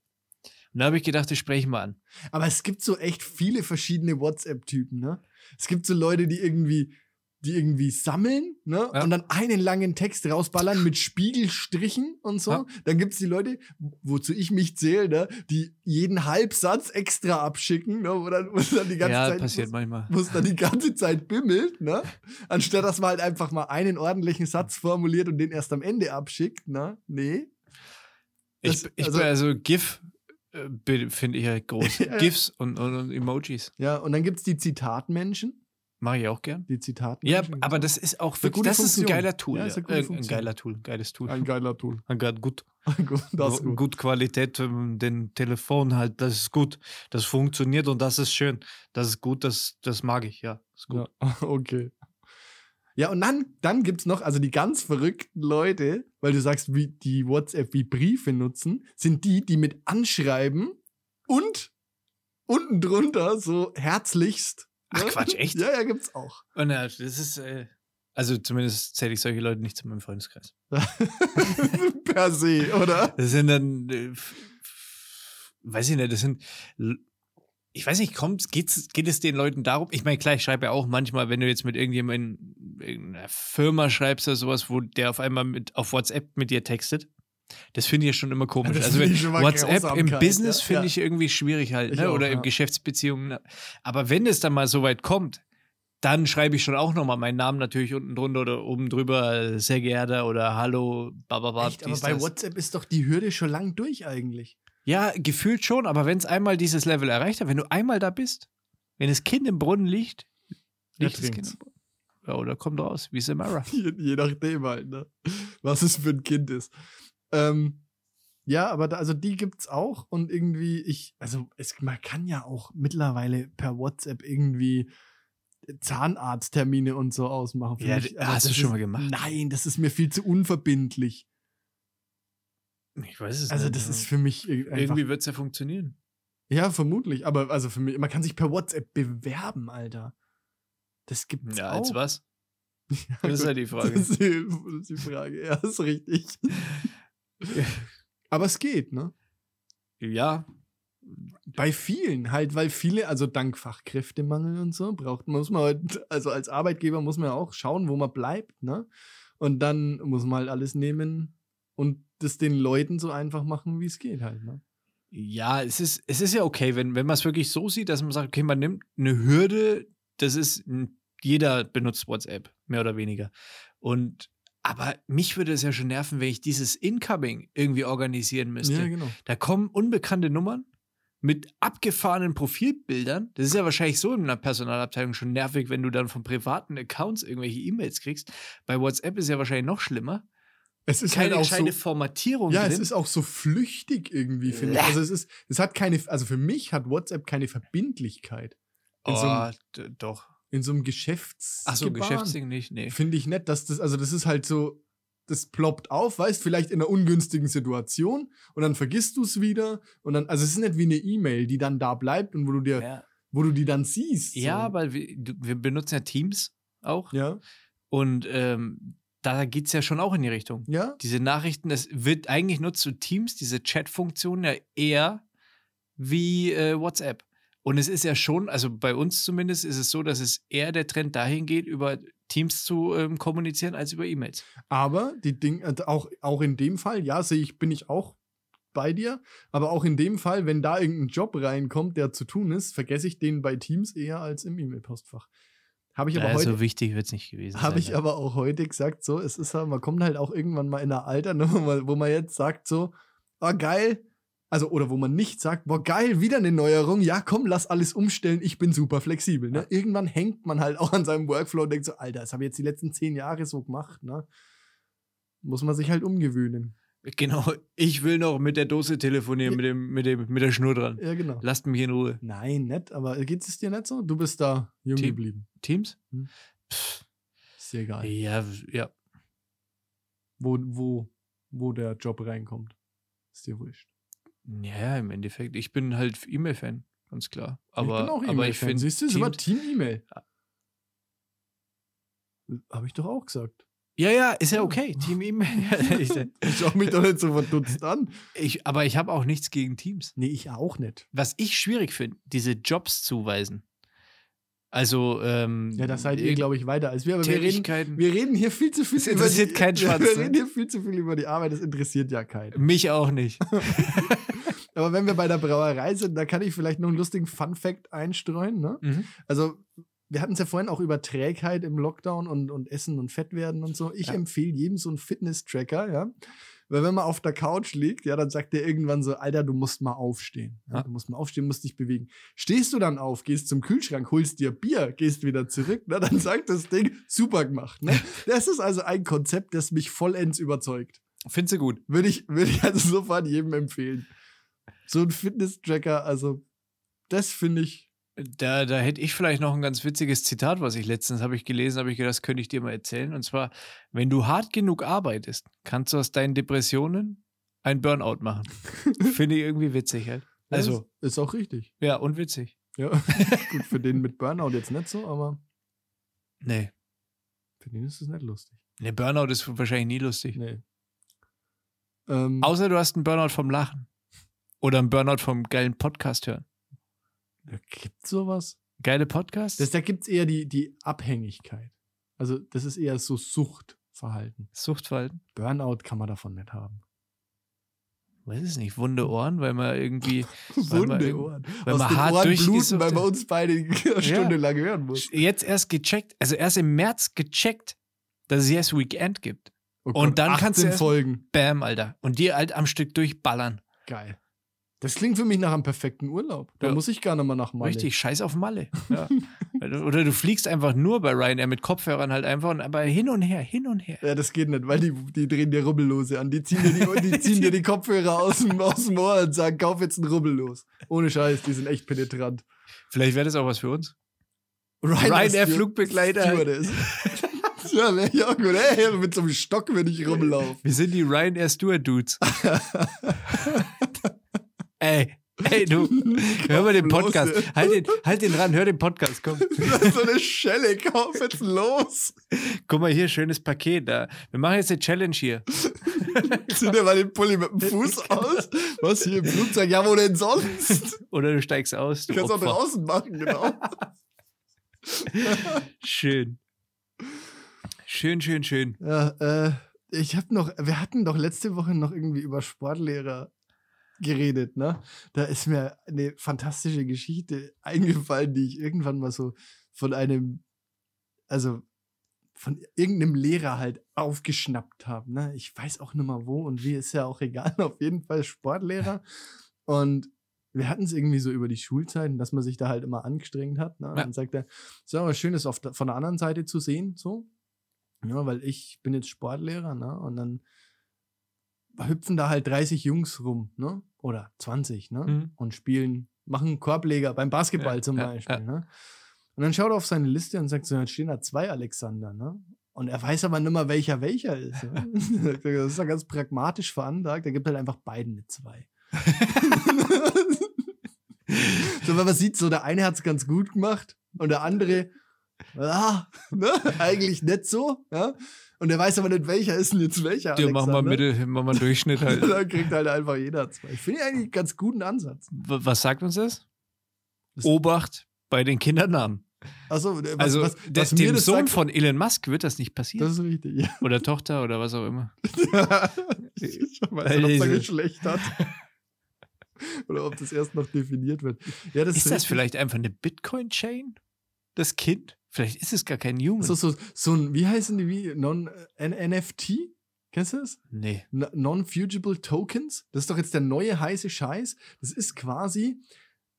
Und da habe ich gedacht, das spreche ich mal an. Aber es gibt so echt viele verschiedene WhatsApp-Typen, ne? Es gibt so Leute, die irgendwie, die irgendwie sammeln, ne? Ja. Und dann einen langen Text rausballern mit Spiegelstrichen und so. Ja. Dann gibt es die Leute, wozu ich mich zähle, ne? Die jeden Halbsatz extra abschicken, ne? Wo dann, wo dann die ganze ja, Zeit. passiert manchmal. wo es dann die ganze Zeit bimmelt, ne? Anstatt dass man halt einfach mal einen ordentlichen Satz formuliert und den erst am Ende abschickt, ne? Nee. Ich, das- ich also- bin also GIF, finde ich ja groß. Ja, ja. GIFs und, und, und Emojis. Ja, und dann gibt es die Zitatmenschen. Mache ich auch gern. Die Ja, Zitatmenschen. aber das ist auch wirklich, das ist ein Funktion. geiler Tool. Ja, Ja, Äh, ein Funktion. geiler Tool, geiles Tool. ein geiler Tool. Ein geil- gut. Gut, das gut. gut Qualität, ähm, den Telefon halt, das ist gut. Das funktioniert und das ist schön. Das ist gut, das, das mag ich, ja. Ist gut. Ja, okay. Ja, und dann, dann gibt es noch, also die ganz verrückten Leute, weil du sagst, wie die WhatsApp wie Briefe nutzen, sind die, die mit anschreiben und unten drunter so herzlichst. Ach, ne? Quatsch, echt? Ja, ja, gibt's auch. Und ja, das ist, äh, also zumindest zähle ich solche Leute nicht zu meinem Freundeskreis. per se, oder? Das sind dann äh, weiß ich nicht, das sind, ich weiß nicht, kommt, geht's, geht es den Leuten darum? Ich meine, klar, ich schreibe ja auch manchmal, wenn du jetzt mit irgendjemandem in irgendeiner Firma schreibst oder sowas, wo der auf einmal mit, auf WhatsApp mit dir textet. Das finde ich ja schon immer komisch. Das also WhatsApp im Business ja. finde Ja. ich irgendwie schwierig halt, ne? auch, oder in ja. Geschäftsbeziehungen. ne? Aber wenn es dann mal so weit kommt, dann schreibe ich schon auch nochmal meinen Namen natürlich unten drunter oder oben drüber, sehr geehrter oder Hallo, bababa, Echt, aber bei das. WhatsApp ist doch die Hürde schon lang durch eigentlich. Ja, gefühlt schon, aber wenn es einmal dieses Level erreicht hat, wenn du einmal da bist, wenn das Kind im Brunnen liegt, liegt das Kind im Brunnen. Ja, oder kommt raus, wie Samara. Je, je nachdem halt, ne? Was es für ein Kind ist. Ähm, ja, aber da, also die gibt's auch und irgendwie, ich, also es, man kann ja auch mittlerweile per WhatsApp irgendwie Zahnarzttermine und so ausmachen. Ja, aber hast du das schon mal gemacht? Nein, das ist mir viel zu unverbindlich. Ich weiß es Also nicht. das ja. ist für mich einfach, Irgendwie wird es ja funktionieren. ja, vermutlich, aber also für mich, man kann sich per WhatsApp bewerben, Alter. Das gibt's Ja, auch. als was? Ja, Das ist ja die Frage. Das ist die, das ist die Frage, ja, ist richtig. Aber es geht, ne? Ja, Bei vielen halt, weil viele, also dank Fachkräftemangel und so, braucht muss man halt, also als Arbeitgeber muss man ja auch schauen, wo man bleibt, ne? Und dann muss man halt alles nehmen und das den Leuten so einfach machen, wie es geht halt, ne? ja, es ist, es ist ja okay, wenn, wenn man es wirklich so sieht, dass man sagt, okay, man nimmt eine Hürde, das ist, jeder benutzt WhatsApp, mehr oder weniger. Und aber mich würde es ja schon nerven, wenn ich dieses Incoming irgendwie organisieren müsste. Ja, genau. Da kommen unbekannte Nummern mit abgefahrenen Profilbildern. Das ist ja wahrscheinlich so in einer Personalabteilung schon nervig, wenn du dann von privaten Accounts irgendwelche E-Mails kriegst. Bei WhatsApp ist ja wahrscheinlich noch schlimmer. Es ist Keine halt auch so, gescheite Formatierung ja, drin. es ist auch so flüchtig irgendwie, finde ich. Also es ist, es hat keine, also für mich hat WhatsApp keine Verbindlichkeit. In, so, oh, einem, d- doch. in so einem Geschäfts Ach so, Geschäftsding nicht, nee. Finde ich nett, dass das, also das ist halt so, das ploppt auf, weißt, vielleicht in einer ungünstigen Situation und dann vergisst du es wieder und dann, also es ist nicht wie eine E-Mail, die dann da bleibt und wo du dir, Ja, wo du die dann siehst. ja so. aber wir, du- wir benutzen ja Teams auch. Ja, Und ähm, da geht es ja schon auch in die Richtung. ja, Diese Nachrichten, das wird eigentlich nutzt du Teams, diese Chat-Funktion ja eher wie äh, WhatsApp. Und es ist ja schon, also bei uns zumindest ist es so, dass es eher der Trend dahin geht, über Teams zu ähm, kommunizieren als über E-Mails. aber die Ding, äh, auch, auch in dem Fall, ja, sehe ich, bin ich auch bei dir, aber auch in dem Fall, wenn da irgendein Job reinkommt, der zu tun ist, vergesse ich den bei Teams eher als im E-Mail-Postfach. Habe ich aber Ja, heute, so wichtig wird es nicht gewesen. Habe ich aber auch heute gesagt, so, es ist halt, man kommt halt auch irgendwann mal in ein Alter, ne, wo, man, wo man jetzt sagt, so, oh geil, also, oder wo man nicht sagt, boah, geil, wieder eine Neuerung, ja, komm, lass alles umstellen, ich bin super flexibel, ne. Irgendwann hängt man halt auch an seinem Workflow und denkt so, Alter, das habe ich jetzt die letzten zehn Jahre so gemacht, ne. Muss man sich halt umgewöhnen. Genau, ich will noch mit der Dose telefonieren, Ja. mit, dem, mit, dem, mit der Schnur dran. Ja, genau. Lasst mich in Ruhe. Nein, nett, aber geht es dir nicht so? Du bist da jung Team- geblieben. Teams? Hm. Pff, Ist dir egal, ja, ja. wo, wo, wo der Job reinkommt. Ist dir wurscht. Ja, im Endeffekt. Ich bin halt E-Mail-Fan, ganz klar. Aber ich bin auch aber ich E-Mail-Fan. Siehst du, es war Team-E-Mail. Habe ich doch auch gesagt. Ja, ja, ist ja Ja. okay. Team E-Mail. ich, Ich schau mich doch nicht so verdutzt an. ich, aber ich habe auch nichts gegen Teams. Nee, ich auch nicht. Was ich schwierig finde, diese Jobs zuweisen. Also, ähm, Ja, das seid ihr, glaube ich, weiter als wir. Aber wir reden, wir reden hier viel zu viel Das interessiert die, keinen Wir Schwanz, ne? reden hier viel zu viel über die Arbeit, das interessiert ja keinen. mich auch nicht. Aber wenn wir bei der Brauerei sind, da kann ich vielleicht noch einen lustigen Fun-Fact einstreuen. Ne? Mhm. Also, wir hatten es ja vorhin auch über Trägheit im Lockdown und, und Essen und Fettwerden und so. Ich Ja. empfehle jedem so einen Fitness-Tracker, ja. Weil wenn man auf der Couch liegt, ja, dann sagt der irgendwann so, Alter, du musst mal aufstehen. Ja. Du musst mal aufstehen, musst dich bewegen. Stehst du dann auf, gehst zum Kühlschrank, holst dir Bier, gehst wieder zurück, na, dann sagt das Ding, super gemacht. Ne? Das ist also ein Konzept, das mich vollends überzeugt. Findest du gut? Würde ich, würde ich also sofort jedem empfehlen. So ein Fitness-Tracker, also das finde ich, Da, da hätte ich vielleicht noch ein ganz witziges Zitat, was ich letztens habe ich gelesen, habe ich gedacht, das könnte ich dir mal erzählen. Und zwar, wenn du hart genug arbeitest, kannst du aus deinen Depressionen ein Burnout machen. Finde ich irgendwie witzig halt. Also, ist, ist auch richtig. ja, und witzig. Ja, gut, für den mit Burnout jetzt nicht so, aber Nee. für den ist es nicht lustig. Nee, Burnout ist wahrscheinlich nie lustig. Nee. Ähm, Außer du hast einen Burnout vom Lachen. Oder einen Burnout vom geilen Podcast hören. Da gibt sowas. Geile Podcasts? Das, da gibt es eher die, die Abhängigkeit. Also, das ist eher so Suchtverhalten. Suchtverhalten? Burnout kann man davon nicht haben. Weiß es nicht. Wunde Ohren, weil man irgendwie. weil man Wunde Ohren. weil Aus man hart Ohren bluten, weil man uns beide eine Stunde lang hören muss. Jetzt erst gecheckt, also erst im März gecheckt, dass es Yes Weekend gibt. Oh Und dann kannst du 18 erst- Folgen. Bam, Alter. Und die halt am Stück durchballern. Geil. Das klingt für mich nach einem perfekten Urlaub. Da Ja. muss ich nicht mal nach Malle. Richtig, scheiß auf Malle. Ja. Oder du fliegst einfach nur bei Ryanair mit Kopfhörern halt einfach, und, aber hin und her, hin und her. Ja, das geht nicht, weil die, die drehen dir Rubbellose an. Die ziehen dir die, die, ziehen dir die Kopfhörer aus dem, aus dem Ohr und sagen, kauf jetzt einen Rubbellos. Ohne Scheiß, die sind echt penetrant. Vielleicht wäre das auch was für uns. Ryanair Ryanair Stu- Flugbegleiter. Stewardess. ja, wäre ja gut. Ey, mit so einem Stock, wenn ich rumlaufe. Wir sind die Ryanair Steward Dudes. Ey, ey, du, hör mal den Podcast. Halt den, halt den ran, hör den Podcast, komm. so eine Schelle, kauf jetzt los. Guck mal hier, schönes Paket da. Wir machen jetzt eine Challenge hier. Zieh dir mal den Pulli mit dem Fuß aus. Was hier im Flugzeug? Ja, wo denn sonst? Oder du steigst aus. Du kannst auch Opfer. draußen machen, genau. Schön. Schön, schön, schön. Ja, äh, ich hab noch, wir hatten doch letzte Woche noch irgendwie über Sportlehrer geredet, ne? Da ist mir eine fantastische Geschichte eingefallen, die ich irgendwann mal so von einem, also von irgendeinem Lehrer halt aufgeschnappt habe, ne? Ich weiß auch nicht mal wo und wie, ist ja auch egal, auf jeden Fall Sportlehrer. Und wir hatten es irgendwie so über die Schulzeiten, dass man sich da halt immer angestrengt hat. Ne? Und Ja. dann sagt er, ist ja aber schön, das auf von der anderen Seite zu sehen, so. Ja, weil ich bin jetzt Sportlehrer, ne? Und dann hüpfen da halt 30 Jungs rum, ne? Oder 20, ne? Mhm. Und spielen, machen Korbleger beim Basketball Ja, zum Beispiel, ja. ne? Und dann schaut er auf seine Liste und sagt so, jetzt stehen da zwei Alexander, ne? Und er weiß aber nicht mehr, welcher welcher ist. Ne? das ist ja ganz pragmatisch veranlagt. Er gibt halt einfach beiden eine zwei. so, wenn man sieht, so der eine hat es ganz gut gemacht und der andere, ah, ne? eigentlich nicht so. Ja? Und er weiß aber nicht, welcher ist denn jetzt welcher. Ja, mach mal. Mittel, mach mal Durchschnitt halt. Dann kriegt halt einfach jeder zwei. Ich finde eigentlich einen ganz guten Ansatz. Was sagt uns das? Das- Obacht bei den Kindernamen. Also, was, Also, was, der- was dem das Sohn sagt, von Elon Musk wird das nicht passieren. das ist richtig. Ja. Oder Tochter oder was auch immer. ich weiß nicht, ob es ein Diese- Geschlecht hat. Oder ob das erst noch definiert wird. Ja, das Ist das richtig. vielleicht einfach eine Bitcoin-Chain? Das Kind? Vielleicht ist es gar kein Human. so, so, so ein, wie heißen die, wie, non, äh, NFT? Kennst du das? nee. Non-Fugible Tokens? Das ist doch jetzt der neue heiße Scheiß. Das ist quasi,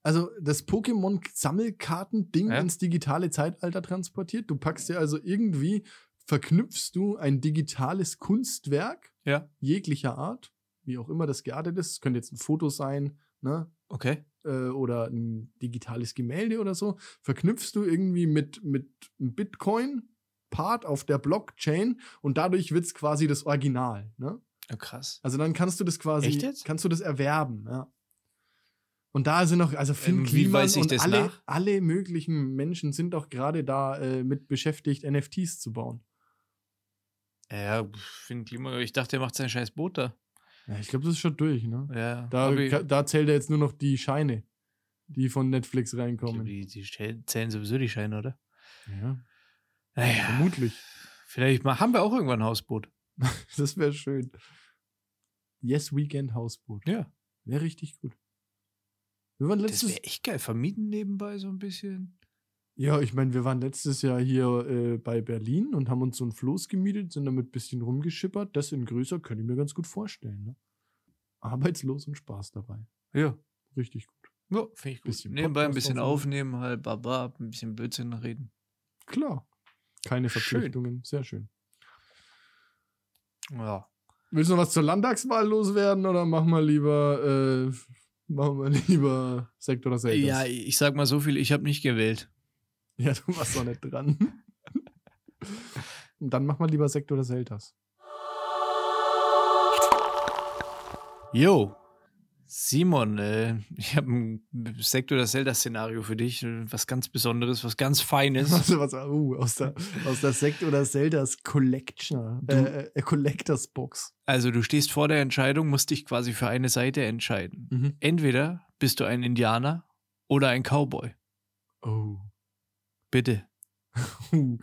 also das Pokémon-Sammelkarten-Ding Ja. ins digitale Zeitalter transportiert. Du packst ja also irgendwie, verknüpfst du ein digitales Kunstwerk Ja. jeglicher Art, wie auch immer das geartet ist. Es könnte jetzt ein Foto sein, ne? Okay. Äh, oder ein digitales Gemälde oder so, verknüpfst du irgendwie mit, mit einem Bitcoin-Part auf der Blockchain und dadurch wird es quasi das Original. Ne? Ja, krass. Also dann kannst du das quasi, kannst du das erwerben, ja. Und da sind noch, also Finn Ähm, wie Kliman weiß ich und das alle, nach? alle möglichen Menschen sind doch gerade da äh, mit beschäftigt, NFTs zu bauen. Ja, Finn Klima, ich dachte, er macht sein scheiß Boot da. Ja, ich glaube, das ist schon durch, ne? Ja, Da, ich- da zählt er jetzt nur noch die Scheine, die von Netflix ich glaub, reinkommen. die, die zählen sowieso die Scheine, oder? Ja, Naja, vermutlich. vielleicht mal, haben wir auch irgendwann ein Hausboot. Das wäre schön. Yes Weekend Hausboot. Ja. Wäre richtig gut. Wir waren Das letztes wäre echt geil. Vermieten nebenbei so ein bisschen. Ja, ich meine, wir waren letztes Jahr hier äh, bei Berlin und haben uns so ein Floß gemietet, sind damit ein bisschen rumgeschippert. Das in größer könnte ich mir ganz gut vorstellen. Ne? Arbeitslos und Spaß dabei. Ja. Richtig gut. Ja, finde ich gut. Bisschen Nebenbei ein bisschen aufnehmen. aufnehmen, halt, baba, ein bisschen Blödsinn reden. Klar. Keine Schön. Verpflichtungen. Sehr schön. Ja. Willst du noch was zur Landtagswahl loswerden oder machen wir lieber, äh, machen wir lieber Sekt oder Selters? Ja, ich sag mal so viel, ich habe nicht gewählt. Ja, du warst doch nicht dran. Und dann mach mal lieber Sekt oder Selters. Jo. Simon, äh, ich habe ein Sekt- oder Zelda-Szenario für dich. äh, Was ganz Besonderes, was ganz Feines. Was, was, uh, aus, der, aus der Sekt oder Zeldas Collection, äh, äh, Collectors Box. Also, du stehst vor der Entscheidung, musst dich quasi für eine Seite entscheiden. Mhm. Entweder bist du ein Indianer oder ein Cowboy. Oh. Bitte.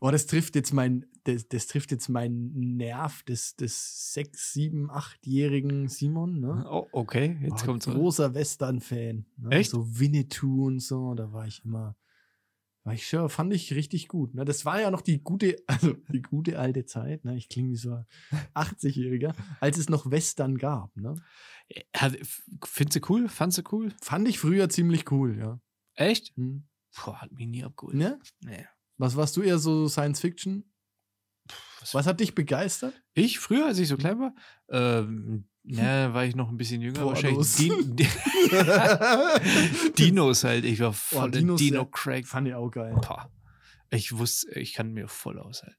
Oh, das trifft jetzt mein, das, das trifft jetzt meinen Nerv des, des sechs, sieben, achtjährigen Simon, ne? Oh, okay, jetzt Oh, kommt's. großer Western-Fan. Ne? Echt? So Winnetou und so, da war ich immer, war ich schon, fand ich richtig gut. Ne? Das war ja noch die gute, also die gute alte Zeit, ne? Ich klinge wie so ein 80-Jähriger, als es noch Western gab, ne? F- Findest du cool? Fandst du cool? Fand ich früher ziemlich cool, ja. Echt? Hm. Boah, hat mich nie abgeholt. Ne? Nee. Was warst du eher so Science Fiction? Was- Was hat dich begeistert? Ich früher, als ich so klein war, ähm, na, war ich noch ein bisschen jünger. Pornos. Wahrscheinlich Din Dinos halt. Ich war voll Oh, Dinos, Dino ja. Craig. Fand ich auch geil. Pah. Ich wusste, ich kann mir voll aushalten.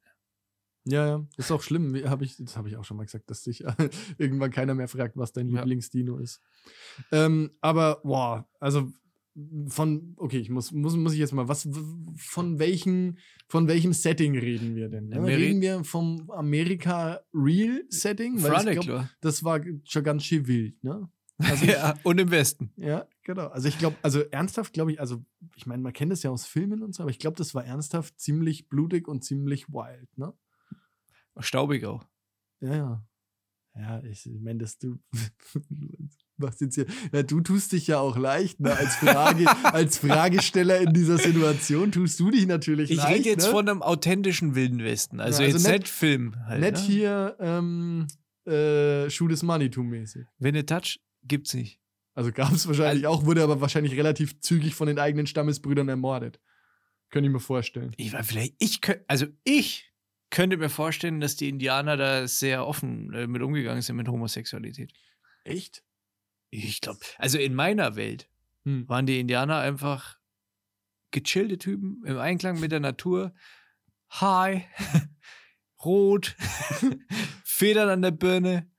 Ja, ja, ist auch schlimm. Hab ich, das habe ich auch schon mal gesagt, dass dich irgendwann keiner mehr fragt, was dein Ja. Lieblingsdino ist. Ähm, aber, boah, also von, okay, ich muss, muss, muss ich jetzt mal, was, von welchen, von welchem Setting reden wir denn? Wir Reden wir vom Amerika Real Setting? Weil ich Fronic, glaub, das war schon ganz schön wild, ne? Also ich, Ja, und im Westen. ja, genau. Also ich glaube, also ernsthaft glaube ich, also ich meine, man kennt das ja aus Filmen und so, aber ich glaube, das war ernsthaft ziemlich blutig und ziemlich wild, ne? Staubig auch. Ja, ja. Ja, ich meine, dass du machst jetzt hier, ja, du tust dich ja auch leicht, ne? Als Frage, als Fragesteller in dieser Situation tust du dich natürlich Ich leicht. rede jetzt ne? von einem authentischen Wilden Westen. Also, Ja, also jetzt nicht- Film. Halt, Nicht ne? hier ähm, äh, Shoot is Money-mäßig. Wenn a Touch gibt's nicht. Also gab es wahrscheinlich auch, wurde aber wahrscheinlich relativ zügig von den eigenen Stammesbrüdern ermordet. Könnte ich mir vorstellen. Ich war vielleicht, ich könnte, also ich könnte mir vorstellen, dass die Indianer da sehr offen äh, mit umgegangen sind mit Homosexualität. Echt? Ich glaube, also in meiner Welt Hm. waren die Indianer einfach gechillte Typen im Einklang mit der Natur. Hi, rot, Federn an der Birne.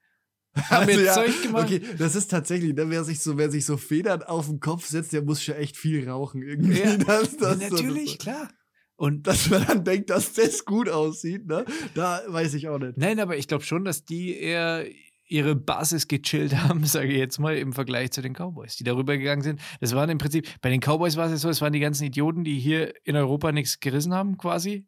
Haben Also ja, Zeug gemacht? Okay, das ist tatsächlich, ne, wer, sich so, wer sich so Federn auf den Kopf setzt, der muss schon echt viel rauchen irgendwie. Ja, Das- das- ja, natürlich, klar. Und dass man dann denkt, dass das gut aussieht, ne? Da weiß ich auch nicht. Nein, aber ich glaube schon, dass die eher ihre Basis gechillt haben, sage ich jetzt mal, im Vergleich zu den Cowboys, die darüber gegangen sind. Das waren im Prinzip, bei den Cowboys war es ja so, es waren die ganzen Idioten, die hier in Europa nichts gerissen haben, quasi,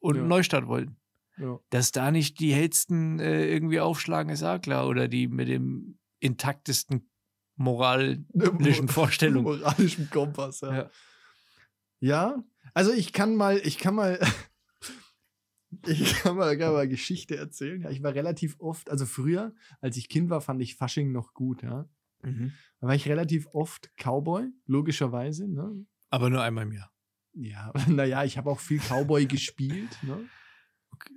und Ja. einen Neustart wollten. Ja. Dass da nicht die hellsten äh, irgendwie aufschlagen, ist auch klar. Oder die mit dem intaktesten moralischen Vorstellungen. Moralischem Kompass, ja. Ja. ja. also ich kann mal, ich kann mal, ich kann mal, kann mal Geschichte erzählen. Ja, ich war relativ oft, also früher, als ich Kind war, fand ich Fasching noch gut, ja. Mhm. Da war ich relativ oft Cowboy, logischerweise, ne? Aber nur einmal im Jahr. Ja, naja, ich habe auch viel Cowboy gespielt, ne?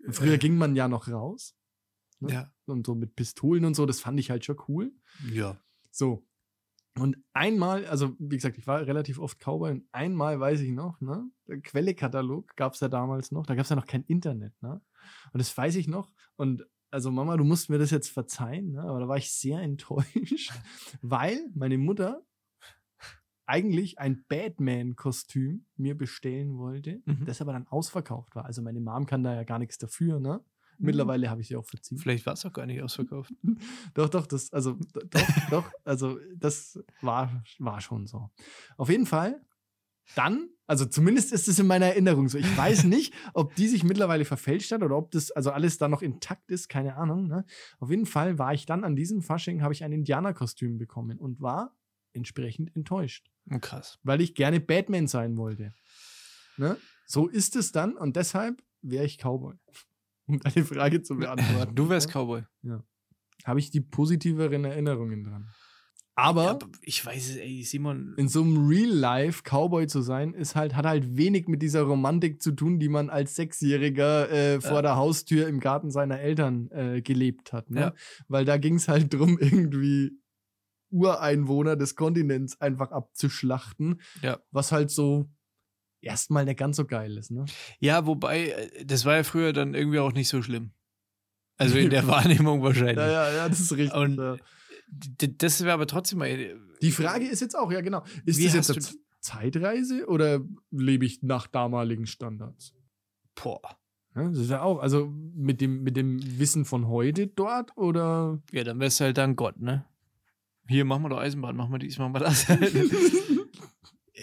Früher ging man ja noch raus. ne? Ja. Und so mit Pistolen und so, das fand ich halt schon cool. Ja. So. Und einmal, also wie gesagt, ich war relativ oft Cowboy und einmal weiß ich noch, ne? Der Quellekatalog gab es ja damals noch, da gab es ja noch kein Internet, ne? Und das weiß ich noch. Und also Mama, du musst mir das jetzt verzeihen, ne? aber da war ich sehr enttäuscht, weil meine Mutter eigentlich ein Batman-Kostüm mir bestellen wollte, Mhm. das aber dann ausverkauft war. Also meine Mom kann da ja gar nichts dafür, ne? Mittlerweile habe ich sie auch verziehen. Vielleicht war es auch gar nicht ausverkauft. Doch, doch, das, also, doch, doch, also, das war, war schon so. Auf jeden Fall, dann, also zumindest ist es in meiner Erinnerung so. Ich weiß nicht, ob die sich mittlerweile verfälscht hat oder ob das, also alles da noch intakt ist, keine Ahnung. Ne? Auf jeden Fall war ich dann an diesem Fasching, habe ich ein Indianerkostüm bekommen und war entsprechend enttäuscht, Oh, Krass. weil ich gerne Batman sein wollte. Ne? So ist es dann und deshalb wäre ich Cowboy. Um deine Frage zu beantworten. Du wärst Ja? Cowboy. habe ich die positiveren Erinnerungen dran. Aber Ja, aber ich weiß es, ey, Simon. in so einem Real-Life Cowboy zu sein, ist halt, hat halt wenig mit dieser Romantik zu tun, die man als Sechsjähriger äh, vor Ja. der Haustür im Garten seiner Eltern äh, gelebt hat. Ne? Ja. Weil da ging es halt drum, irgendwie Ureinwohner des Kontinents einfach abzuschlachten, Ja. was halt so erstmal nicht ganz so geil ist. Ne? Ja, wobei, äh, das war ja früher dann irgendwie auch nicht so schlimm. Also in der Wahrnehmung wahrscheinlich. Ja, ja, ja, das ist richtig. Und ja. Das wäre aber trotzdem mal. äh, Die Frage ist jetzt auch, ja genau, ist Wie das jetzt eine Zeitreise oder lebe ich nach damaligen Standards? Boah. Ja, das ist ja auch, also mit dem, mit dem Wissen von heute dort oder Ja, dann wärst du halt dann Gott, ne? Hier, machen wir doch Eisenbahn, machen wir dies, machen wir das.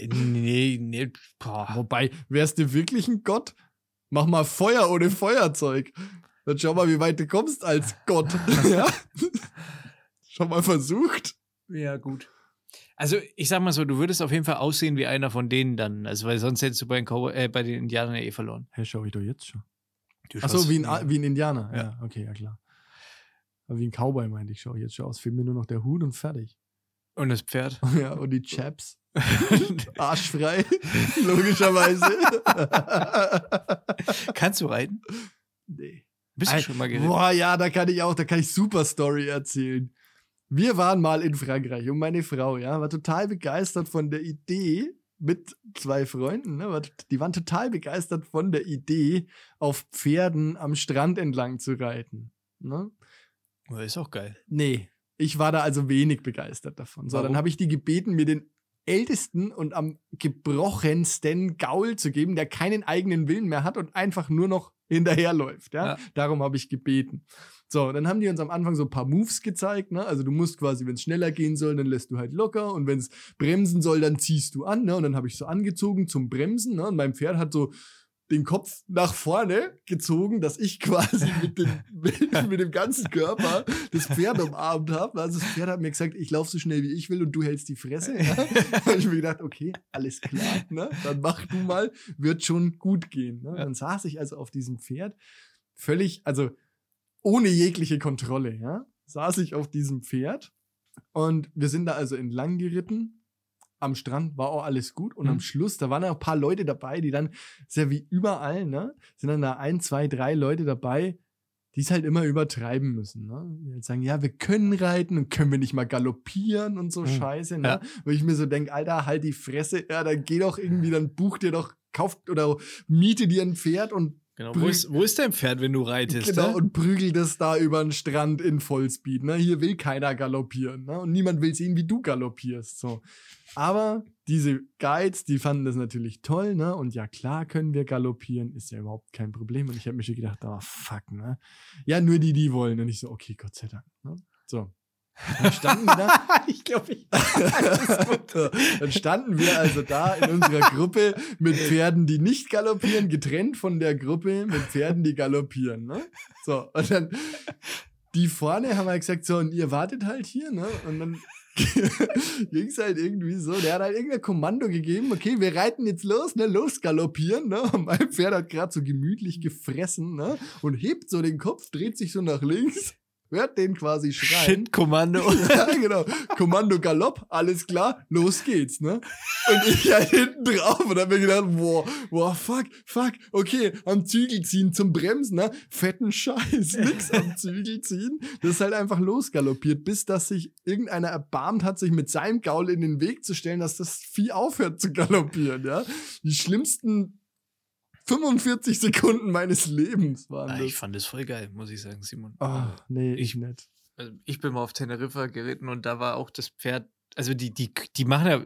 Nee, nee, boah. Wobei, wärst du wirklich ein Gott? Mach mal Feuer ohne Feuerzeug. Dann schau mal, wie weit du kommst als Gott. ja? Schon mal versucht. Ja, gut. Also, ich sag mal so, du würdest auf jeden Fall aussehen wie einer von denen dann. Also, weil sonst hättest du bei den, Cowboy, äh, bei den Indianern ja eh verloren. Hä, schau ich doch jetzt schon. Achso, wie ein, A- wie ein Indianer. Ja. Ja. okay, ja klar. Aber wie ein Cowboy meinte ich, schau ich jetzt schon aus. Fehlt mir nur noch der Hut und fertig. Und das Pferd. Ja, und die Chaps. Arschfrei. Logischerweise. Kannst du reiten? nee. Bist du schon mal geritten? Boah, ja, da kann ich auch, da kann ich super Story erzählen. Wir waren mal in Frankreich und meine Frau, ja, war total begeistert von der Idee mit zwei Freunden, ne, die waren total begeistert von der Idee, auf Pferden am Strand entlang zu reiten. Ne? Ist auch geil. Nee, ich war da also wenig begeistert davon. So, dann Warum? habe ich die gebeten, mir den ältesten und am gebrochensten Gaul zu geben, der keinen eigenen Willen mehr hat und einfach nur noch hinterherläuft. Ja? Ja. Darum habe ich gebeten. So, dann haben die uns am Anfang so ein paar Moves gezeigt. Ne? Also du musst quasi, wenn es schneller gehen soll, dann lässt du halt locker und wenn es bremsen soll, dann ziehst du an. Ne? Und dann habe ich so angezogen zum Bremsen. Ne? Und mein Pferd hat so den Kopf nach vorne gezogen, dass ich quasi mit dem, mit, mit dem ganzen Körper das Pferd umarmt habe. Also das Pferd hat mir gesagt, ich laufe so schnell wie ich will und du hältst die Fresse. Ja? Habe ich mir gedacht, okay, alles klar, ne? dann mach du mal, wird schon gut gehen. Ne? Dann saß ich also auf diesem Pferd, völlig, also ohne jegliche Kontrolle, ja, saß ich auf diesem Pferd und wir sind da also entlang geritten. Am Strand war auch alles gut und Mhm. am Schluss, da waren ja ein paar Leute dabei, die dann, ist ja wie überall, ne, sind dann da ein, zwei, drei Leute dabei, die es halt immer übertreiben müssen, ne? Die halt sagen, ja, wir können reiten und können wir nicht mal galoppieren und so Mhm. Scheiße, ne? Ja. Wo ich mir so denke, Alter, halt die Fresse, ja, dann geh doch irgendwie, dann buch dir doch, kauft oder miete dir ein Pferd und Genau. Wo ist, wo ist dein Pferd, wenn du reitest? Genau, ne? und prügelt es da über den Strand in Vollspeed. Ne? Hier will keiner galoppieren. Ne? Und niemand will sehen, wie du galoppierst. So. Aber diese Guides, die fanden das natürlich toll. Ne? Und ja, klar können wir galoppieren. Ist ja überhaupt kein Problem. Und ich habe mir schon gedacht, oh fuck, ne? Ja, nur die, die wollen. Und ich so, okay, Gott sei Dank. Ne? So. Dann standen wir da. ich glaube, ich. Dann standen wir also da in unserer Gruppe mit Pferden, die nicht galoppieren, getrennt von der Gruppe mit Pferden, die galoppieren. Ne? So, und dann die vorne haben halt gesagt, so, und ihr wartet halt hier, ne? Und dann ging es halt irgendwie so, der hat halt irgendein Kommando gegeben, okay, wir reiten jetzt los, ne, los galoppieren, ne? Und mein Pferd hat gerade so gemütlich gefressen, ne? Und hebt so den Kopf, dreht sich so nach links, hört den quasi schreien. Shit-Kommando. Ja, genau. Kommando Galopp, alles klar, los geht's, ne? Und ich halt hinten drauf und hab mir gedacht, boah, boah, fuck, fuck, okay, am Zügel ziehen zum Bremsen, ne? Fetten Scheiß, nix am Zügel ziehen. Das ist halt einfach losgaloppiert, bis dass sich irgendeiner erbarmt hat, sich mit seinem Gaul in den Weg zu stellen, dass das Vieh aufhört zu galoppieren, ja? Die schlimmsten 45 Sekunden meines Lebens waren Ah, das. ich fand das voll geil, muss ich sagen, Simon. Ah, nee, ich Ich- nicht. Also ich bin mal auf Teneriffa geritten und da war auch das Pferd, also die, die, die machen ja,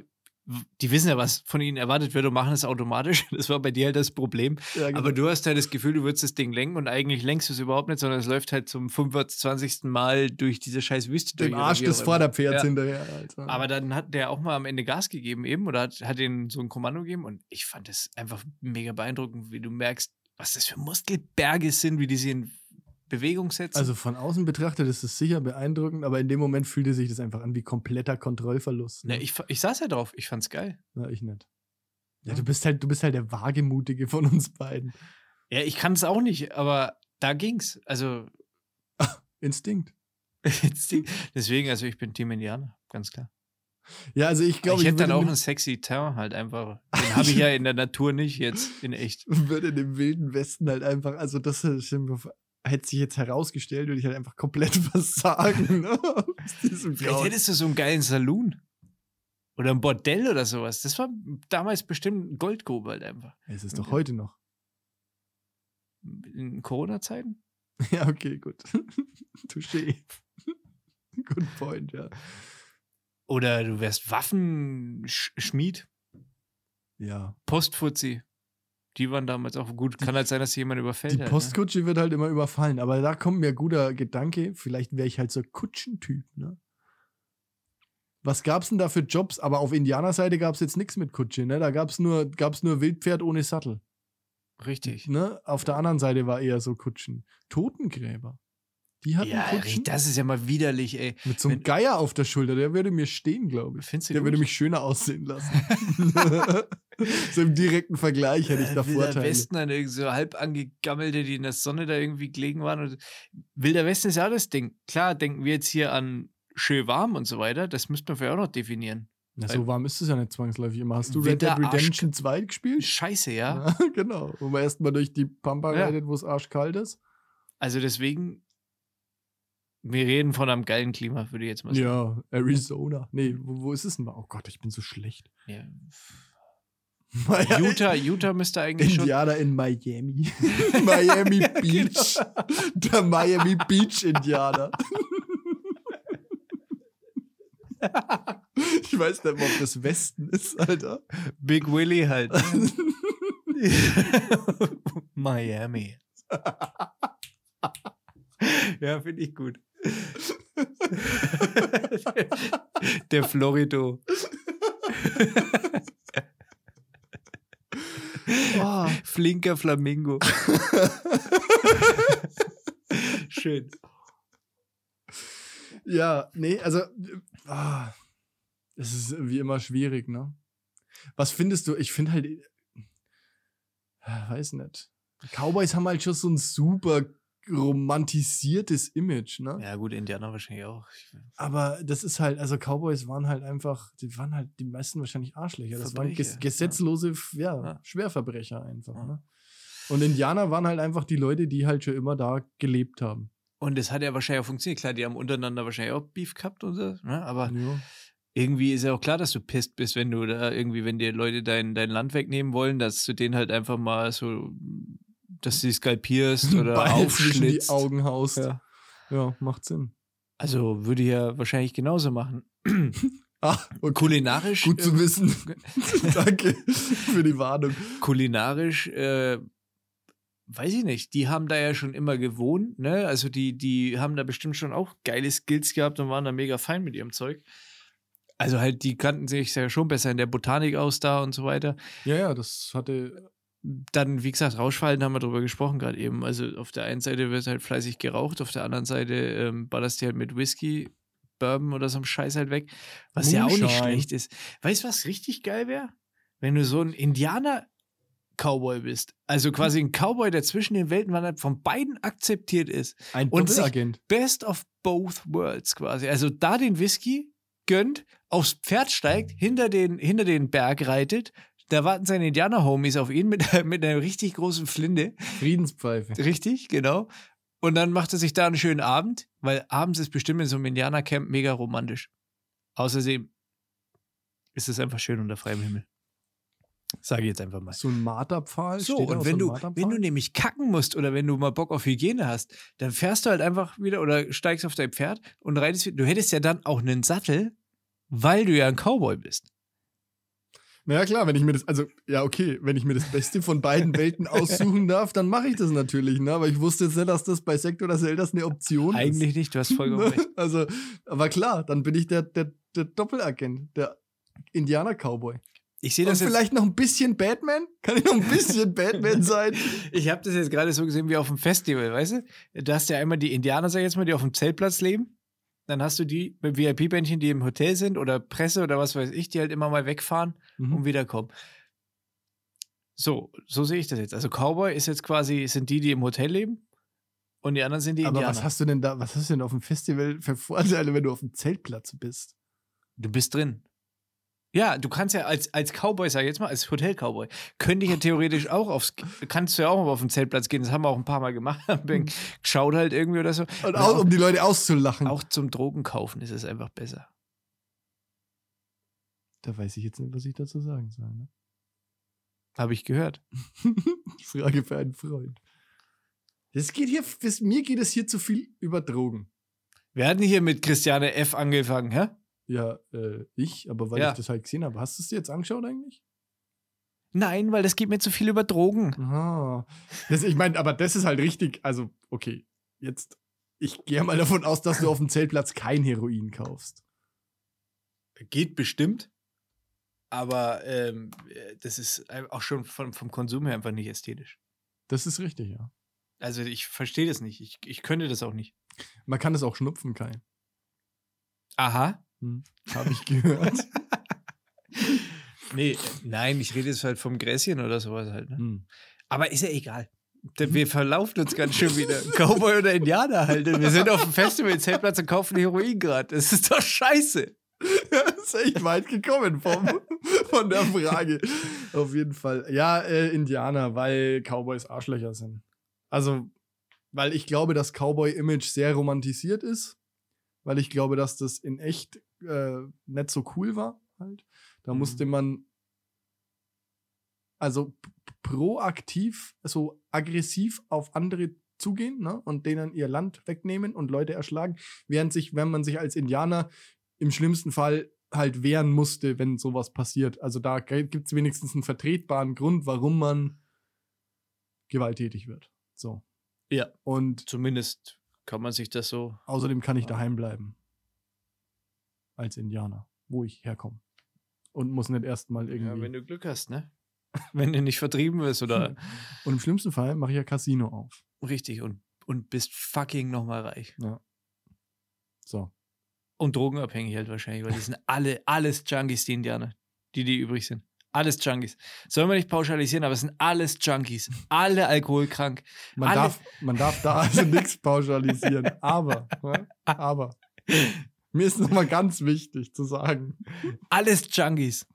die wissen ja, was von ihnen erwartet wird und machen es automatisch. Das war bei dir halt das Problem. Ja, genau. Aber du hast halt das Gefühl, du würdest das Ding lenken und eigentlich lenkst du es überhaupt nicht, sondern es läuft halt zum 25. Mal durch diese scheiß Wüste durch. dem Arsch des. Vorderpferds Ja. hinterher. Alter. Aber dann hat der auch mal am Ende Gas gegeben eben oder hat, hat ihnen so ein Kommando gegeben und ich fand das einfach mega beeindruckend, wie du merkst, was das für Muskelberge sind, wie die sie in Bewegung setzen. Also von außen betrachtet ist es sicher beeindruckend, aber in dem Moment fühlte sich das einfach an wie kompletter Kontrollverlust. ne, ich, fa- ich saß ja drauf, ich fand's geil. Na, ich nicht. Ja, Ja. du bist halt, du bist halt der Wagemutige von uns beiden. Ja, ich kann es auch nicht, aber da ging's. Also Instinkt. deswegen, also ich bin Team Indianer, ganz klar. Ja, also ich glaube, ich ich, hätte dann würde, auch einen sexy Teint halt einfach. Den habe ich ja in der Natur nicht jetzt in echt. würde dem wilden Westen halt einfach, also das ist immer- hätte sich jetzt herausgestellt, würde ich halt einfach komplett versagen. Ne? Vielleicht Grauen. hättest du so einen geilen Saloon. Oder ein Bordell oder sowas. Das war damals bestimmt ein Goldgrube halt einfach. Es ist doch Okay. heute noch. In Corona-Zeiten? Ja, okay, gut. Touché. Good point, ja. Oder du wärst Waffenschmied, Ja. Postfuzzi. Die waren damals auch gut. Kann halt sein, dass jemand überfällt Die hat. ne? Postkutsche wird halt immer überfallen. Aber da kommt mir ein guter Gedanke. Vielleicht wäre ich halt so Kutschentyp, ne? Was gab's denn da für Jobs? Aber auf Indianerseite gab's jetzt nichts mit Kutsche, ne? Da gab's nur, gab's nur Wildpferd ohne Sattel. Ne? Richtig. Ne? Auf der anderen Seite war eher so Kutschen. Totengräber. Die hatten Ja, Kutschen das ist ja mal widerlich, ey. mit so einem wenn- Geier auf der Schulter. Der würde mir stehen, glaube ich. Findest du Der gut? würde mich schöner aussehen lassen. so im direkten Vergleich hätte ich da Äh, Wilder Vorteile. Westen, dann irgendwie so halb angegammelte, die in der Sonne da irgendwie gelegen waren. Und Wilder Westen ist ja das Ding. Klar, denken wir jetzt hier an schön warm und so weiter. Das müssten wir vielleicht auch noch definieren. Na, so warm ist es ja nicht zwangsläufig immer. Hast du Red Dead Arsch- Redemption 2 gespielt? Scheiße, ja. Ja, genau. Wo man erstmal durch die Pampa Ja. reitet, wo es arschkalt ist. Also deswegen, wir reden von einem geilen Klima, würde ich jetzt mal sagen. Ja, Arizona. Nee, wo, wo ist es denn? Oh Gott, ich bin so schlecht. Ja. Utah, Utah müsste eigentlich schon. Indianer in Miami. Miami Beach. Der Miami Beach Indianer. ich weiß nicht ob das Westen ist, Alter. Big Willy halt. Miami. ja, finde ich gut. Der Florido. Oh. Flinker Flamingo. Schön. Ja, nee, also, ah, es ist wie immer schwierig, ne? Was findest du? Ich finde halt, äh, weiß nicht. Cowboys haben halt schon so ein super romantisiertes Image, ne? Ja, gut, Indianer wahrscheinlich auch. Aber das ist halt, also Cowboys waren halt einfach, die waren halt die meisten wahrscheinlich Arschlöcher. Das waren ges Verbrecher, gesetzlose, ja, Ja. Schwerverbrecher einfach, Ja. ne? Und Indianer waren halt einfach die Leute, die halt schon immer da gelebt haben. Und das hat ja wahrscheinlich auch funktioniert. Klar, die haben untereinander wahrscheinlich auch Beef gehabt und so, ne? aber Ja. irgendwie ist ja auch klar, dass du pisst bist, wenn du da irgendwie, wenn dir Leute dein, dein Land wegnehmen wollen, dass du den halt einfach mal so, dass du sie skalpierst oder Beine zwischen die aufschlitzt. Augen haust. Ja. ja, macht Sinn. Also würde ich ja wahrscheinlich genauso machen. Ah, okay. Kulinarisch, Gut zu äh, wissen. Danke für die Warnung. kulinarisch, äh, weiß ich nicht, die haben da ja schon immer gewohnt, ne? Also die, die haben da bestimmt schon auch geile Skills gehabt und waren da mega fein mit ihrem Zeug. Also halt, die kannten sich ja schon besser in der Botanik aus da und so weiter. Ja, ja, das hatte. Dann, wie gesagt, Rauschverhalten haben wir drüber gesprochen gerade eben. Also auf der einen Seite wird halt fleißig geraucht, auf der anderen Seite ähm, ballerst du halt mit Whisky, Bourbon oder so einem Scheiß halt weg. Was ja auch nicht Moonshine. schlecht ist. Weißt du, was richtig geil wäre? Wenn du so ein Indianer-Cowboy bist. Also quasi ein Cowboy, der zwischen den Welten wandert, von beiden akzeptiert ist. Ein Doppelagent. Best of both worlds quasi. Also da den Whisky gönnt, aufs Pferd steigt, hinter den, hinter den Berg reitet. Da warten seine Indianer-Homies auf ihn mit, mit einer richtig großen Flinte. Friedenspfeife. Richtig, genau. Und dann macht er sich da einen schönen Abend, weil abends ist bestimmt in so einem Indianercamp mega romantisch. Außerdem ist es einfach schön unter freiem Himmel. Sage ich jetzt einfach mal. So ein Marterpfahl. So, und wenn, so du, wenn du nämlich kacken musst oder wenn du mal Bock auf Hygiene hast, dann fährst du halt einfach wieder oder steigst auf dein Pferd und reitest wieder. Du hättest ja dann auch einen Sattel, weil du ja ein Cowboy bist. Naja, klar, wenn ich mir das, also, ja, okay, wenn ich mir das Beste von beiden Welten aussuchen darf, dann mache ich das natürlich, ne? Aber ich wusste jetzt nicht, dass das bei Sekt oder Zeldas eine Option ist. Eigentlich nicht, du hast vollkommen Ne? recht. Also, aber klar, dann bin ich der, der, der Doppelagent, der Indianer-Cowboy. Ich sehe Und das jetzt. vielleicht noch ein bisschen Batman? Kann ich noch ein bisschen Batman sein? Ich habe das jetzt gerade so gesehen wie auf dem Festival, weißt du? Du hast ja einmal die Indianer, sag ich jetzt mal, die auf dem Zeltplatz leben. Dann hast du die mit VIP-Bändchen, die im Hotel sind oder Presse oder was weiß ich, die halt immer mal wegfahren Mhm. und wiederkommen. So, so sehe ich das jetzt. Also Cowboy ist jetzt quasi, sind die, die im Hotel leben und die anderen sind die Aber Indianer. was hast du denn da, was hast du denn auf dem Festival für Vorteile, wenn du auf dem Zeltplatz bist? Du bist drin. Ja, du kannst ja als, als Cowboy, sag ich jetzt mal, als Hotel-Cowboy, könnte ich ja theoretisch auch aufs, kannst du ja auch mal auf den Zeltplatz gehen, das haben wir auch ein paar Mal gemacht, haben wir geschaut halt irgendwie oder so. Und Und auch, um die Leute auszulachen. Auch zum Drogen kaufen ist es einfach besser. Da weiß ich jetzt nicht, was ich dazu sagen soll. Ne? Habe ich gehört. Frage für einen Freund. Das geht hier, das, mir geht es hier zu viel über Drogen. Wir hatten hier mit Christiane F. angefangen, hä? Ja, äh, ich, aber weil Ja. ich das halt gesehen habe. Hast du es dir jetzt angeschaut eigentlich? Nein, weil das geht mir zu viel über Drogen. Ah. Das, ich meine, aber das ist halt richtig. Also, okay, jetzt, ich gehe mal davon aus, dass du auf dem Zeltplatz kein Heroin kaufst. Geht bestimmt. Aber ähm, das ist auch schon vom, vom Konsum her einfach nicht ästhetisch. Das ist richtig, ja. Also ich verstehe das nicht. Ich, ich könnte das auch nicht. Man kann das auch schnupfen, Kai. Aha. Hm. Habe ich gehört. Nee, nein, ich rede jetzt halt vom Gräschen oder sowas halt. Ne? hm. Aber ist ja egal. Wir verlaufen uns ganz schön wieder. Cowboy oder Indianer halt. Wir sind auf dem Festival, Zeltplatz und kaufen Heroin gerade. Das ist doch scheiße. Das ist echt weit gekommen vom, von der Frage. Auf jeden Fall. Ja, äh, Indianer, weil Cowboys Arschlöcher sind. Also, weil ich glaube, dass Cowboy-Image sehr romantisiert ist. Weil ich glaube, dass das in echt äh, nicht so cool war. Halt. Da Mhm. musste man also proaktiv, so aggressiv auf andere zugehen ne? und denen ihr Land wegnehmen und Leute erschlagen, während sich, wenn man sich als Indianer im schlimmsten Fall halt wehren musste, wenn sowas passiert. Also da gibt es wenigstens einen vertretbaren Grund, warum man gewalttätig wird. So. Ja. Und Zumindest kann man sich das so. außerdem kann ich daheim bleiben. Als Indianer, wo ich herkomme. Und muss nicht erstmal Ja, irgendwie. wenn du Glück hast, ne? Wenn du nicht vertrieben wirst oder und im schlimmsten Fall mache ich ja Casino auf. richtig und, und bist fucking nochmal reich. So. Und drogenabhängig halt wahrscheinlich, weil die sind alle, alles Junkies, die Indianer, die, die übrig sind. Alles Junkies. Sollen wir nicht pauschalisieren, aber es sind alles Junkies. Alle alkoholkrank. Man, Alle- darf, man darf da also nichts pauschalisieren. Aber, ne? aber. Mir ist nochmal ganz wichtig zu sagen, Alles Junkies.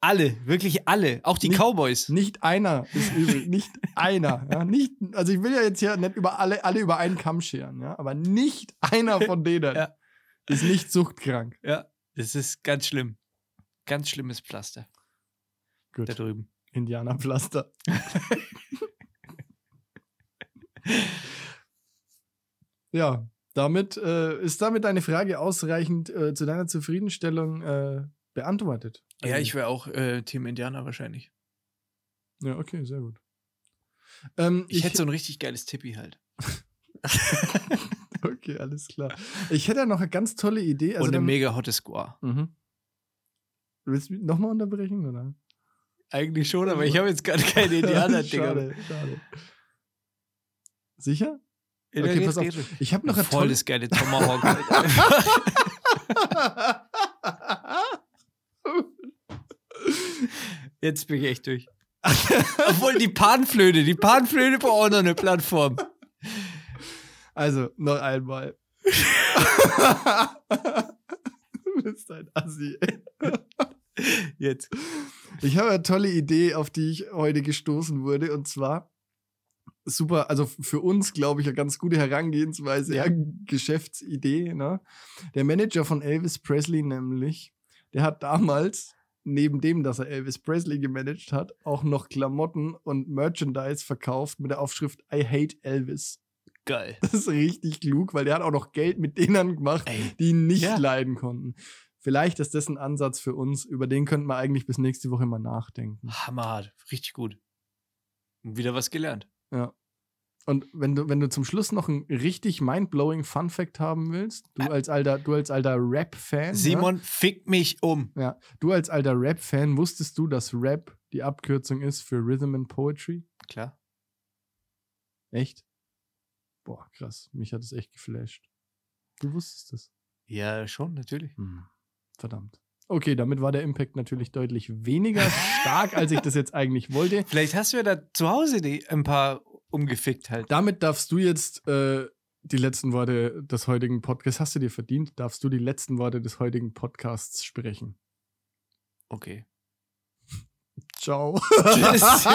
Alle, wirklich alle. Auch die Nicht- Cowboys. nicht einer ist übel. Nicht einer. Ja? Nicht, also ich will ja jetzt hier nicht über alle, alle über einen Kamm scheren, ja? aber nicht einer von denen Ja. ist nicht suchtkrank. Ja, das ist ganz schlimm. Ganz schlimmes Pflaster Gut. da drüben. Indianerpflaster. ja, damit äh, ist damit deine Frage ausreichend äh, zu deiner Zufriedenstellung äh, beantwortet. Ja, Also- ich wäre auch äh, Team Indianer wahrscheinlich. Ja, okay, sehr gut. Ähm, Ich, hätte so ein richtig geiles Tippi halt. Okay, alles klar. Ich hätte noch eine ganz tolle Idee. Also und eine dann- mega hotte Squaw. Mhm. Willst du mich nochmal unterbrechen, oder? Eigentlich schon, aber ich habe jetzt gerade keine Indianer, Digga. schade, schade. Sicher? Okay, pass auf. Ich habe noch eine Voll das geile Tomahawk. Jetzt bin ich echt durch. Obwohl die Panflöte, die Panflöte braucht auch noch eine Plattform. Also, noch einmal. du bist ein Assi. ey. Jetzt. Ich habe eine tolle Idee, auf die ich heute gestoßen wurde. Und zwar super, also für uns, glaube ich, eine ganz gute Herangehensweise, ja, Geschäftsidee. Ne? Der Manager von Elvis Presley nämlich, der hat damals, neben dem, dass er Elvis Presley gemanagt hat, auch noch Klamotten und Merchandise verkauft mit der Aufschrift I hate Elvis. Geil. Das ist richtig klug, weil der hat auch noch Geld mit denen gemacht, Ey. die ihn nicht Ja. leiden konnten. Vielleicht ist das ein Ansatz für uns, über den könnten wir eigentlich bis nächste Woche mal nachdenken. Hammerhart. Richtig gut. Wieder was gelernt. Ja. Und wenn du, wenn du zum Schluss noch einen richtig mindblowing Fun Fact haben willst, du als alter, du als alter Rap-Fan. Simon, fick mich um. Ja, ja, du als alter Rap-Fan, wusstest du, dass Rap die Abkürzung ist für Rhythm and Poetry? Klar. Echt? Boah, krass. Mich hat es echt geflasht. Du wusstest es. Ja, schon, natürlich. Hm, verdammt. Okay, damit war der Impact natürlich deutlich weniger stark, als ich das jetzt eigentlich wollte. Vielleicht hast du ja da zu Hause die, ein paar umgefickt halt. Damit darfst du jetzt äh, die letzten Worte des heutigen Podcasts, hast du dir verdient, darfst du die letzten Worte des heutigen Podcasts sprechen. Okay. Ciao. Tschüss.